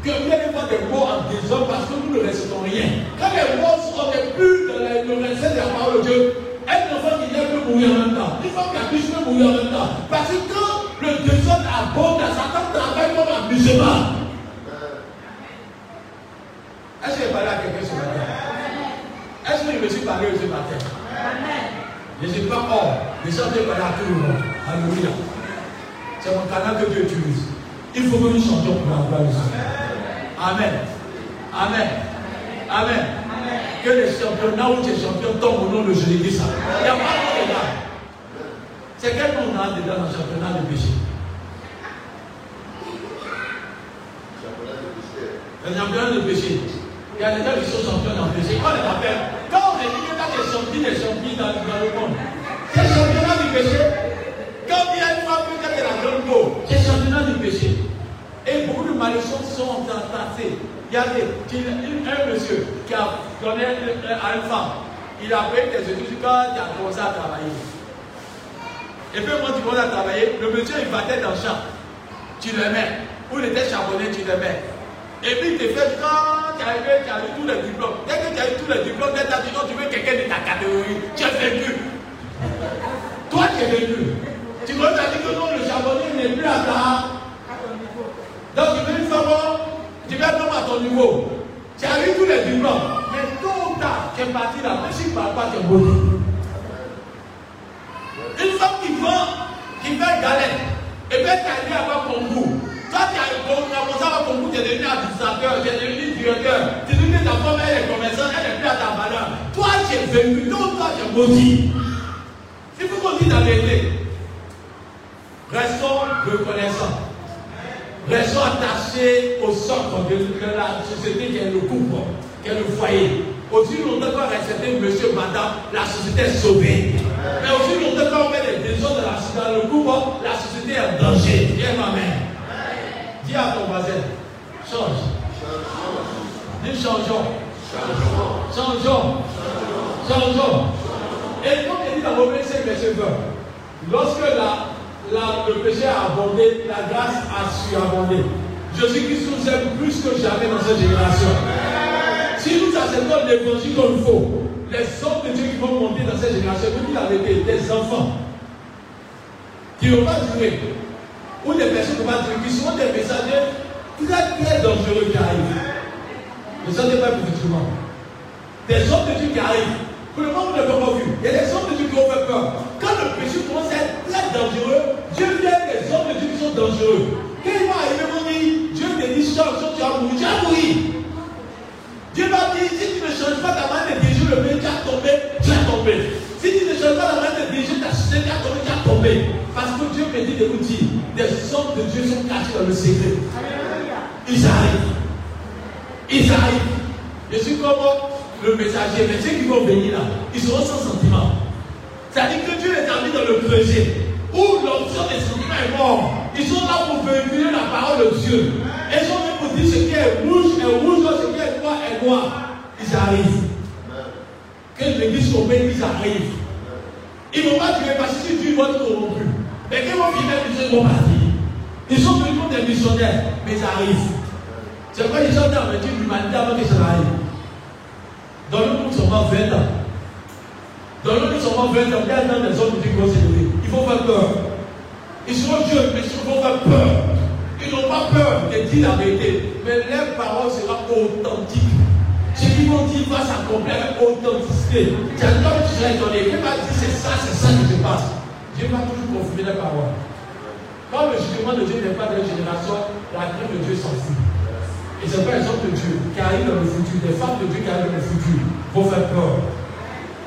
que vous n'avez pas des mots en désordre parce que nous ne restons rien. Quand les mots sont plus dans le respect de la parole de Dieu, un enfant qui vient peut mourir en même temps. Une femme qui accouche peut mourir en même temps. Parce que quand le désordre abonde, Satan travaille comme amusement. Est-ce que j'ai parlé à quelqu'un ce matin? Est-ce que je me suis parlé ce matin? Amen. Je ne suis pas hors. Gens viennent parler à tout le monde. Alléluia. C'est mon canal que Dieu utilise. Il faut que nous chantions pour la gloire. Amen. Amen. Amen. Que les championnats où tu es champion tombent au nom de Jésus-Christ. Il n'y a pas de là. C'est quel nom on a dedans dans le championnat de péché? Le championnat de péché. Il y a des gens qui sont champions dans le péché. Quand les appelle, quand on dit que tu es champion des champions dans, le monde, c'est championnat du péché. Quand il y a une femme qui est la grande peau, c'est championnat du péché. Et beaucoup de malédictions sont a des, un monsieur qui a donné à une femme, il a payé des études quand il a commencé à travailler. Et puis quand tu commences à travailler, le monsieur il battait dans le champ. Tu le mets. Ou il était charbonné, tu le mets. Et puis te fait quand tu arrivé, tu as eu tous les diplômes. Dès que tu as eu tous les diplômes, dès que tu veux quelqu'un de ta catégorie, tu es vaincu. Toi, tu es vaincu. Tu as dit que non, le charbonnier n'est plus à ta. Donc tu veux femme, tu veux un homme à ton niveau. Tu as eu tous les diplômes. Mais tôt ou tard, tu es parti là, même si tu ne parles pas, tu es maudit. Une femme qui vend, qui fait galette, et puis tu as allé avoir concours. Toi, tu as commencé à concours, tu es devenu administrateur, tu es devenu directeur, tu es devenu ta femme, elle est commerçante, elle n'est plus à ta valeur. Toi, tu es vaincu, non, toi, tu es maudit. Il faut qu'on dise vérité. Restons reconnaissants. Restons attachés au centre de, la société qui est le couple, qui est le foyer. Aussi longtemps qu'on accepté monsieur, madame, la société est sauvée. Mais aussi longtemps qu'on met des besoins de la dans le couple, la société est en danger. Viens ma mère. Dis à ton voisin, change. Dis changeons. Changeons. Changeons. Et comme il dit dans Romains 5, verset 20, lorsque la, la, le péché a abondé, la grâce a su abonder. Jésus-Christ nous aime plus que jamais dans cette génération. Si nous acceptons l'évangile comme il faut, les hommes de Dieu qui vont monter dans cette génération, vous dites la vérité, des enfants qui ne vont pas durer, ou des personnes pas durer, qui seront des messagers très très dangereux qui arrivent. Ne sentez pas effectivement. Des hommes de Dieu qui arrivent. Pour le moment, vous n'avez pas vu. Il y a des hommes de Dieu qui ont fait peur. Quand le péché commence à être très dangereux, Dieu vient des hommes de Dieu qui sont dangereux. Quand il va arriver, de vous dire, des hommes de Dieu sont cachés dans le secret. Ils arrivent. Ils arrivent. Je suis comme le messager, mais ceux qui vont venir là, ils seront sans sentiment. C'est-à-dire que Dieu les a mis dans le creuset où l'option des sentiments est mort. Ils sont là pour véhiculer la parole de Dieu. Ils sont là pour dire ce qui est rouge est rouge, ce qui est noir est noir. Ils arrivent. que l'église ils arrivent. Ils ne vont pas tuer parce que si tu vas te corrompu. Mais quand ils vont finir, ils vont partir. Ils sont venus des missionnaires, mais ils arrivent. C'est pourquoi ils sont dans l'humanité avant que ça arrive. Dans le monde, seulement 20 ans. Dans le monde, seulement 20 ans, a dans des hommes qui vont s'élever. Il faut faire peur. Ils seront jeunes, mais ils vont faire peur. Ils n'ont pas peur de dire la vérité. Mais leur parole sera authentique. Ce qu'ils vont dire va s'accomplir avec authenticité. C'est comme tu seras étonné. Il va dire c'est ça, c'est ça qui se passe. Dieu va toujours confirmer la parole. Quand le jugement de Dieu n'est pas de la génération, la crainte de Dieu s'en fout. Et c'est pas les hommes de Dieu qui arrivent dans le futur, des femmes de Dieu qui arrivent dans le futur vont faire peur.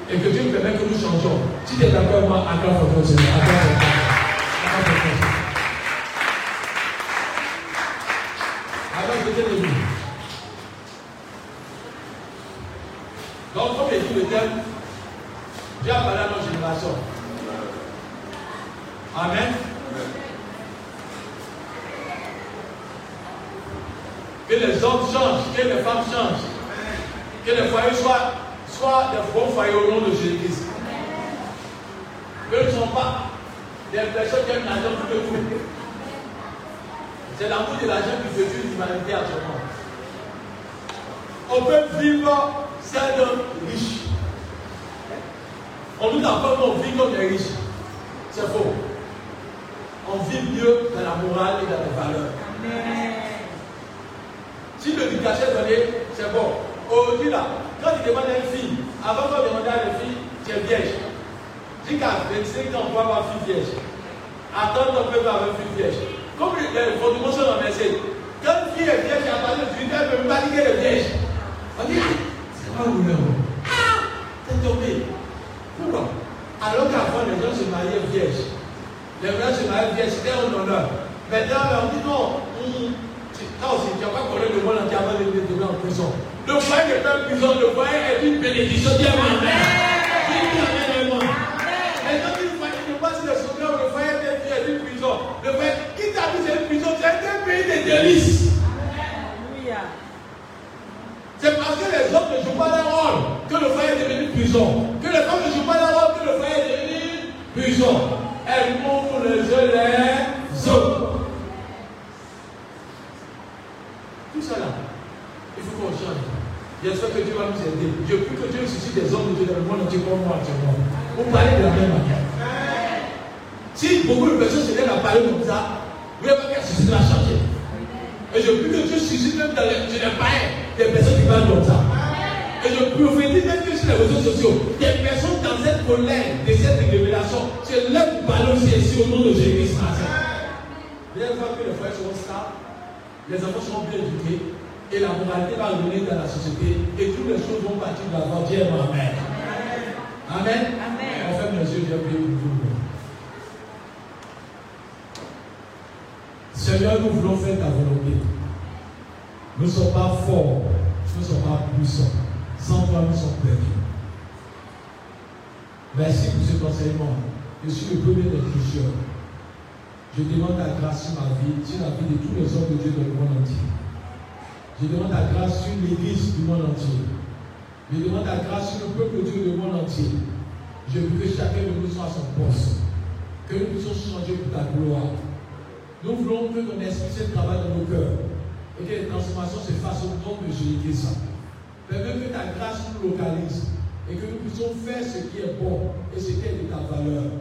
Et que Dieu permet que nous changeons. Si tu es d'accord moi, acclame ton Seigneur. Acclame dit. Donc, comme dit le thème, Dieu a parlé à notre génération. Amen. Que les hommes changent, que les femmes changent. Que les foyers soient, soient des bons foyers au nom de Jésus-Christ. Que ne sont pas des personnes qui aiment l'argent tout le tout. C'est l'amour de l'argent qui fait tuer l'humanité actuellement. On peut vivre sans riche. On nous apprend qu'on vit comme des riches. C'est faux. On vit mieux dans la morale et dans les valeurs. Amen. Si l'éducation est donnée, c'est bon. Aujourd'hui, là, quand tu demandes à une fille, avant de demander à une fille, tu es vierge. Dis qu'à 25 ans, on peut avoir une fille vierge. À 30 ans, on peut avoir une fille vierge. Comme les fondements sont dans message. Quand une fille est vierge, à partir de 18 ans, elle ne peut pas dire qu'elle est vierge. On dit, ah, c'est pas Ah, c'est tombé. Pourquoi Alors qu'avant, les gens se mariaient vierges. Les gens se mariaient vierges, c'était un honneur. Maintenant, on dit non. Tu n'as pas connu le monde entier avant de te en prison. Le foyer n'est pas une prison, le foyer est une bénédiction. Dis Amen. Dis Amen, moi. Et quand tu ne pas si le souvenir, le foyer est une prison. Le foyer, qui t'a dit c'est une prison, c'est un pays de délices. C'est parce que les hommes ne jouent pas leur rôle que le foyer est devenu prison. Que les femmes ne jouent pas leur rôle que le foyer est devenu prison. Elles montrent les yeux les autres. Il faut qu'on change. J'espère que Dieu va nous aider. Je prie que Dieu suscite des hommes de Dieu dans le monde entier comme moi actuellement. Vous parlez de la même manière. Si beaucoup de personnes se viennent à parler comme ça, vous n'avez pas qu'à susciter la changer. Et je prie que Dieu suscite même dans les, je des personnes qui parlent comme ça. Et je prophétise même que sur les réseaux sociaux, des personnes dans cette colère de cette révélation, c'est leur parole ici au nom de Jésus-Christ. Vous allez voir que les frères seront stables, les enfants seront bien éduqués, et la moralité va revenir dans la société et toutes les choses vont partir de la Dieu Amen. Amen. Amen. On ferme les yeux, je vais pour vous. Seigneur, nous voulons faire ta volonté. Nous ne sommes pas forts, nous ne sommes pas puissants. Sans toi, nous sommes perdus. Merci pour cet enseignement. Je suis le premier des tricheurs. Je demande ta grâce sur ma vie, sur la vie de tous les hommes de Dieu dans le monde entier. Je demande ta grâce sur l'église du monde entier. Je demande ta grâce sur le peuple de Dieu du monde entier. Je veux que chacun de nous soit à son poste. Que nous puissions changer pour ta gloire. Nous voulons que ton esprit se travaille dans nos cœurs. Et que les transformations se fassent au nom de Jésus-Christ. Permets que ta grâce nous localise. Et que nous puissions faire ce qui est bon et ce qui est de ta valeur.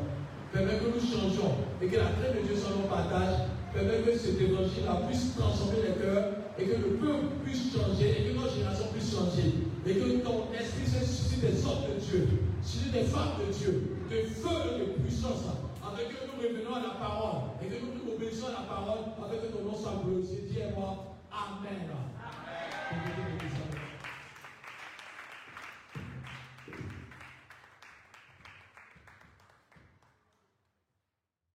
Permets que nous changeons et que la traite de Dieu soit nos partage Permets que cet évangile puisse transformer les cœurs et que le peuple puisse changer et que notre génération puisse changer. Et que ton esprit se suscite des hommes de Dieu, suscite des femmes de Dieu, de feu et de puissance, avec que nous revenons à la parole et que nous nous obéissons à la parole, avec que ton nom soit glorifié. Dis-moi Amen.